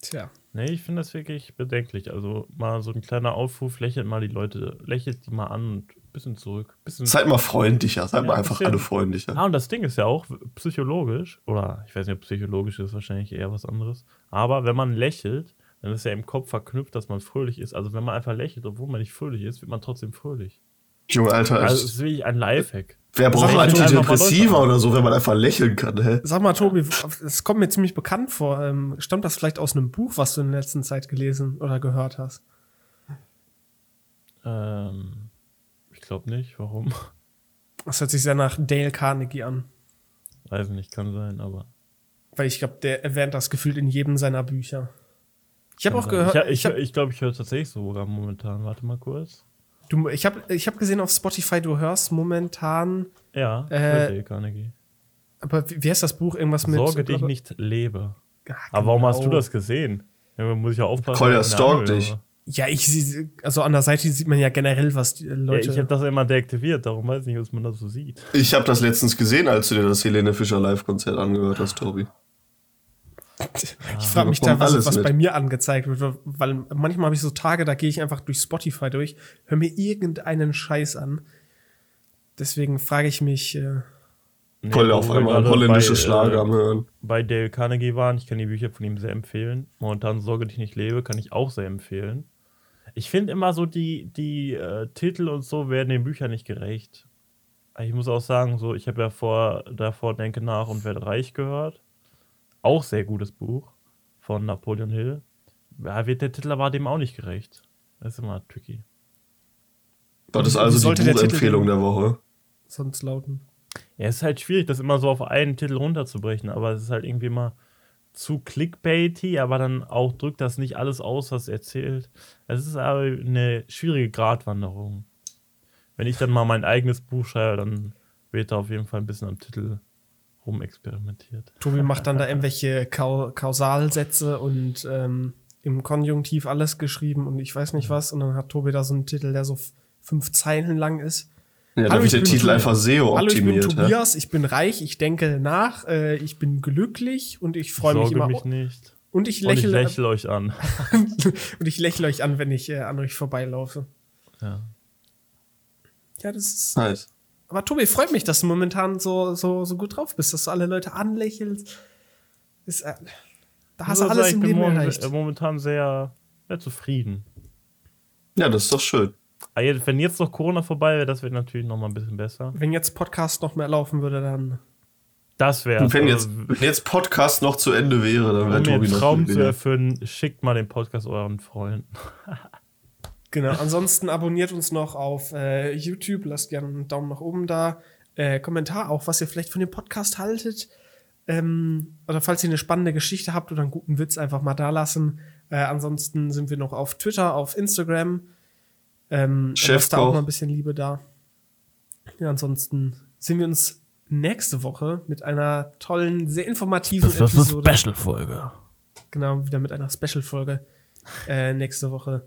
Speaker 2: Tja.
Speaker 3: Nee, ich finde das wirklich bedenklich. Also mal so ein kleiner Aufruf, lächelt mal die Leute, lächelt die mal an und ein bisschen zurück. Bisschen
Speaker 1: Seid mal freundlicher, seid
Speaker 3: Ja,
Speaker 1: mal einfach
Speaker 3: bisschen.
Speaker 1: alle freundlicher.
Speaker 3: Ah, und das Ding ist ja auch psychologisch, oder ich weiß nicht, ob psychologisch ist wahrscheinlich eher was anderes. Aber wenn man lächelt, dann ist ja im Kopf verknüpft, dass man fröhlich ist. Also wenn man einfach lächelt, obwohl man nicht fröhlich ist, wird man trotzdem fröhlich.
Speaker 1: Junge, Alter,
Speaker 3: Also es ist wirklich ein Lifehack.
Speaker 1: wer braucht
Speaker 3: Sag ich doch einfach mal
Speaker 1: Antidepressiva oder so, wenn man einfach lächeln kann, hä?
Speaker 2: Sag mal, Tobi, es kommt mir ziemlich bekannt vor. Ähm, stammt das vielleicht aus einem Buch, was du in der letzten Zeit gelesen oder gehört hast?
Speaker 3: Ähm, ich glaube nicht. Warum?
Speaker 2: Das hört sich sehr nach Dale Carnegie an.
Speaker 3: Weiß nicht, kann sein, aber.
Speaker 2: Weil ich glaube, der erwähnt das gefühlt in jedem seiner Bücher. Ich habe auch gehört,
Speaker 3: Ich, ich,
Speaker 2: ich habe
Speaker 3: ich glaube, ich höre tatsächlich sogar momentan. Warte mal kurz.
Speaker 2: du, ich hab, ich hab gesehen auf Spotify, du hörst momentan,
Speaker 3: Ja,
Speaker 2: Äh,
Speaker 3: Dale Carnegie.
Speaker 2: aber wie, wie heißt das Buch? Irgendwas mit.
Speaker 3: Sorge dich nicht, lebe.
Speaker 2: Ja,
Speaker 3: Aber warum hast du
Speaker 2: genau.
Speaker 3: das gesehen? Ja, muss ich ja aufpassen. Ich
Speaker 1: stalkt dich.
Speaker 2: Ja, ich also an der Seite sieht man ja generell, was die
Speaker 3: Ja,
Speaker 2: Leute.
Speaker 3: ich habe das immer deaktiviert, darum weiß ich nicht, was man das so sieht.
Speaker 1: Ich habe das letztens gesehen, als du dir das Helene Fischer Live-Konzert angehört hast, Tobi.
Speaker 2: Ich frage mich
Speaker 1: alles
Speaker 2: was
Speaker 1: mit.
Speaker 2: bei mir angezeigt wird, weil manchmal habe ich so Tage, da gehe ich einfach durch Spotify durch, höre mir irgendeinen Scheiß an. Deswegen frage ich mich, äh,
Speaker 3: Nee, wo
Speaker 1: auf einmal holländische
Speaker 3: bei,
Speaker 1: Schlager am
Speaker 3: Äh,
Speaker 1: Hören.
Speaker 3: bei Dale Carnegie waren, ich kann die Bücher von ihm sehr empfehlen. Momentan Sorge dich nicht lebe, kann ich auch sehr empfehlen. Ich finde immer so, die, die äh, Titel und so werden den Büchern nicht gerecht. Ich muss auch sagen, so, ich habe ja vor, davor Denke nach und werde reich gehört. Auch sehr gutes Buch von Napoleon Hill. Ja, wird der Titel aber dem auch nicht gerecht. Das ist immer tricky.
Speaker 1: Das ist also
Speaker 2: sollte
Speaker 1: die
Speaker 2: der
Speaker 1: Buchempfehlung
Speaker 2: denn-
Speaker 1: der Woche.
Speaker 2: sonst lauten.
Speaker 3: Ja, es ist halt schwierig, das immer so auf einen Titel runterzubrechen, aber es ist halt irgendwie mal zu clickbaity, aber dann auch drückt das nicht alles aus, was erzählt. Es ist aber eine schwierige Gratwanderung. Wenn ich dann mal mein eigenes Buch schreibe, dann wird da auf jeden Fall ein bisschen am Titel rumexperimentiert.
Speaker 2: Tobi macht dann da irgendwelche Kau Kausalsätze und ähm, im Konjunktiv alles geschrieben und ich weiß nicht was. Und dann hat Tobi da so einen Titel, der so fünf Zeilen lang ist.
Speaker 1: Ja, da wird
Speaker 2: ich
Speaker 1: der Titel einfach SEO
Speaker 2: Hallo, ich bin
Speaker 1: optimiert. ja.
Speaker 2: Tobias, ich bin reich, ich denke nach, äh, ich bin glücklich und ich freue mich immer.
Speaker 3: mich nicht.
Speaker 2: Und ich
Speaker 3: Und ich
Speaker 2: lächle,
Speaker 3: lächle euch an.
Speaker 2: und ich lächle euch an, wenn ich äh, an euch vorbeilaufe.
Speaker 3: Ja.
Speaker 2: Ja, das ist.
Speaker 1: Nice.
Speaker 2: Aber Tobi, freut mich, dass du momentan so, so, so gut drauf bist, dass du alle Leute anlächelst. Ist, äh, da hast du
Speaker 3: Also
Speaker 2: alles
Speaker 3: ich
Speaker 2: im
Speaker 3: bin
Speaker 2: Leben
Speaker 3: momentan-
Speaker 2: erreicht.
Speaker 3: momentan sehr, sehr zufrieden.
Speaker 1: Ja, das ist doch schön.
Speaker 3: Ah, Wenn jetzt noch Corona vorbei wäre, das wäre natürlich noch mal ein bisschen besser.
Speaker 2: Wenn jetzt Podcast noch mehr laufen würde, dann.
Speaker 3: Das wäre.
Speaker 1: Wenn jetzt, wenn jetzt Podcast noch zu Ende wäre, dann wäre
Speaker 3: um
Speaker 1: Tobi
Speaker 3: den
Speaker 1: noch
Speaker 3: Traum zu erfüllen, schickt mal den Podcast euren Freunden.
Speaker 2: Genau. Ansonsten abonniert uns noch auf äh, YouTube, lasst gerne einen Daumen nach oben da. Äh, Kommentar auch, was ihr vielleicht von dem Podcast haltet. Ähm, oder falls ihr eine spannende Geschichte habt oder einen guten Witz, einfach mal da lassen. Äh, ansonsten sind wir noch auf Twitter, auf Instagram. Ähm, lasst da auch mal ein bisschen Liebe da. Ja, ansonsten sehen wir uns nächste Woche mit einer tollen, sehr informativen Episode.
Speaker 3: Special-Folge.
Speaker 2: Genau, wieder mit einer Special-Folge äh, nächste Woche.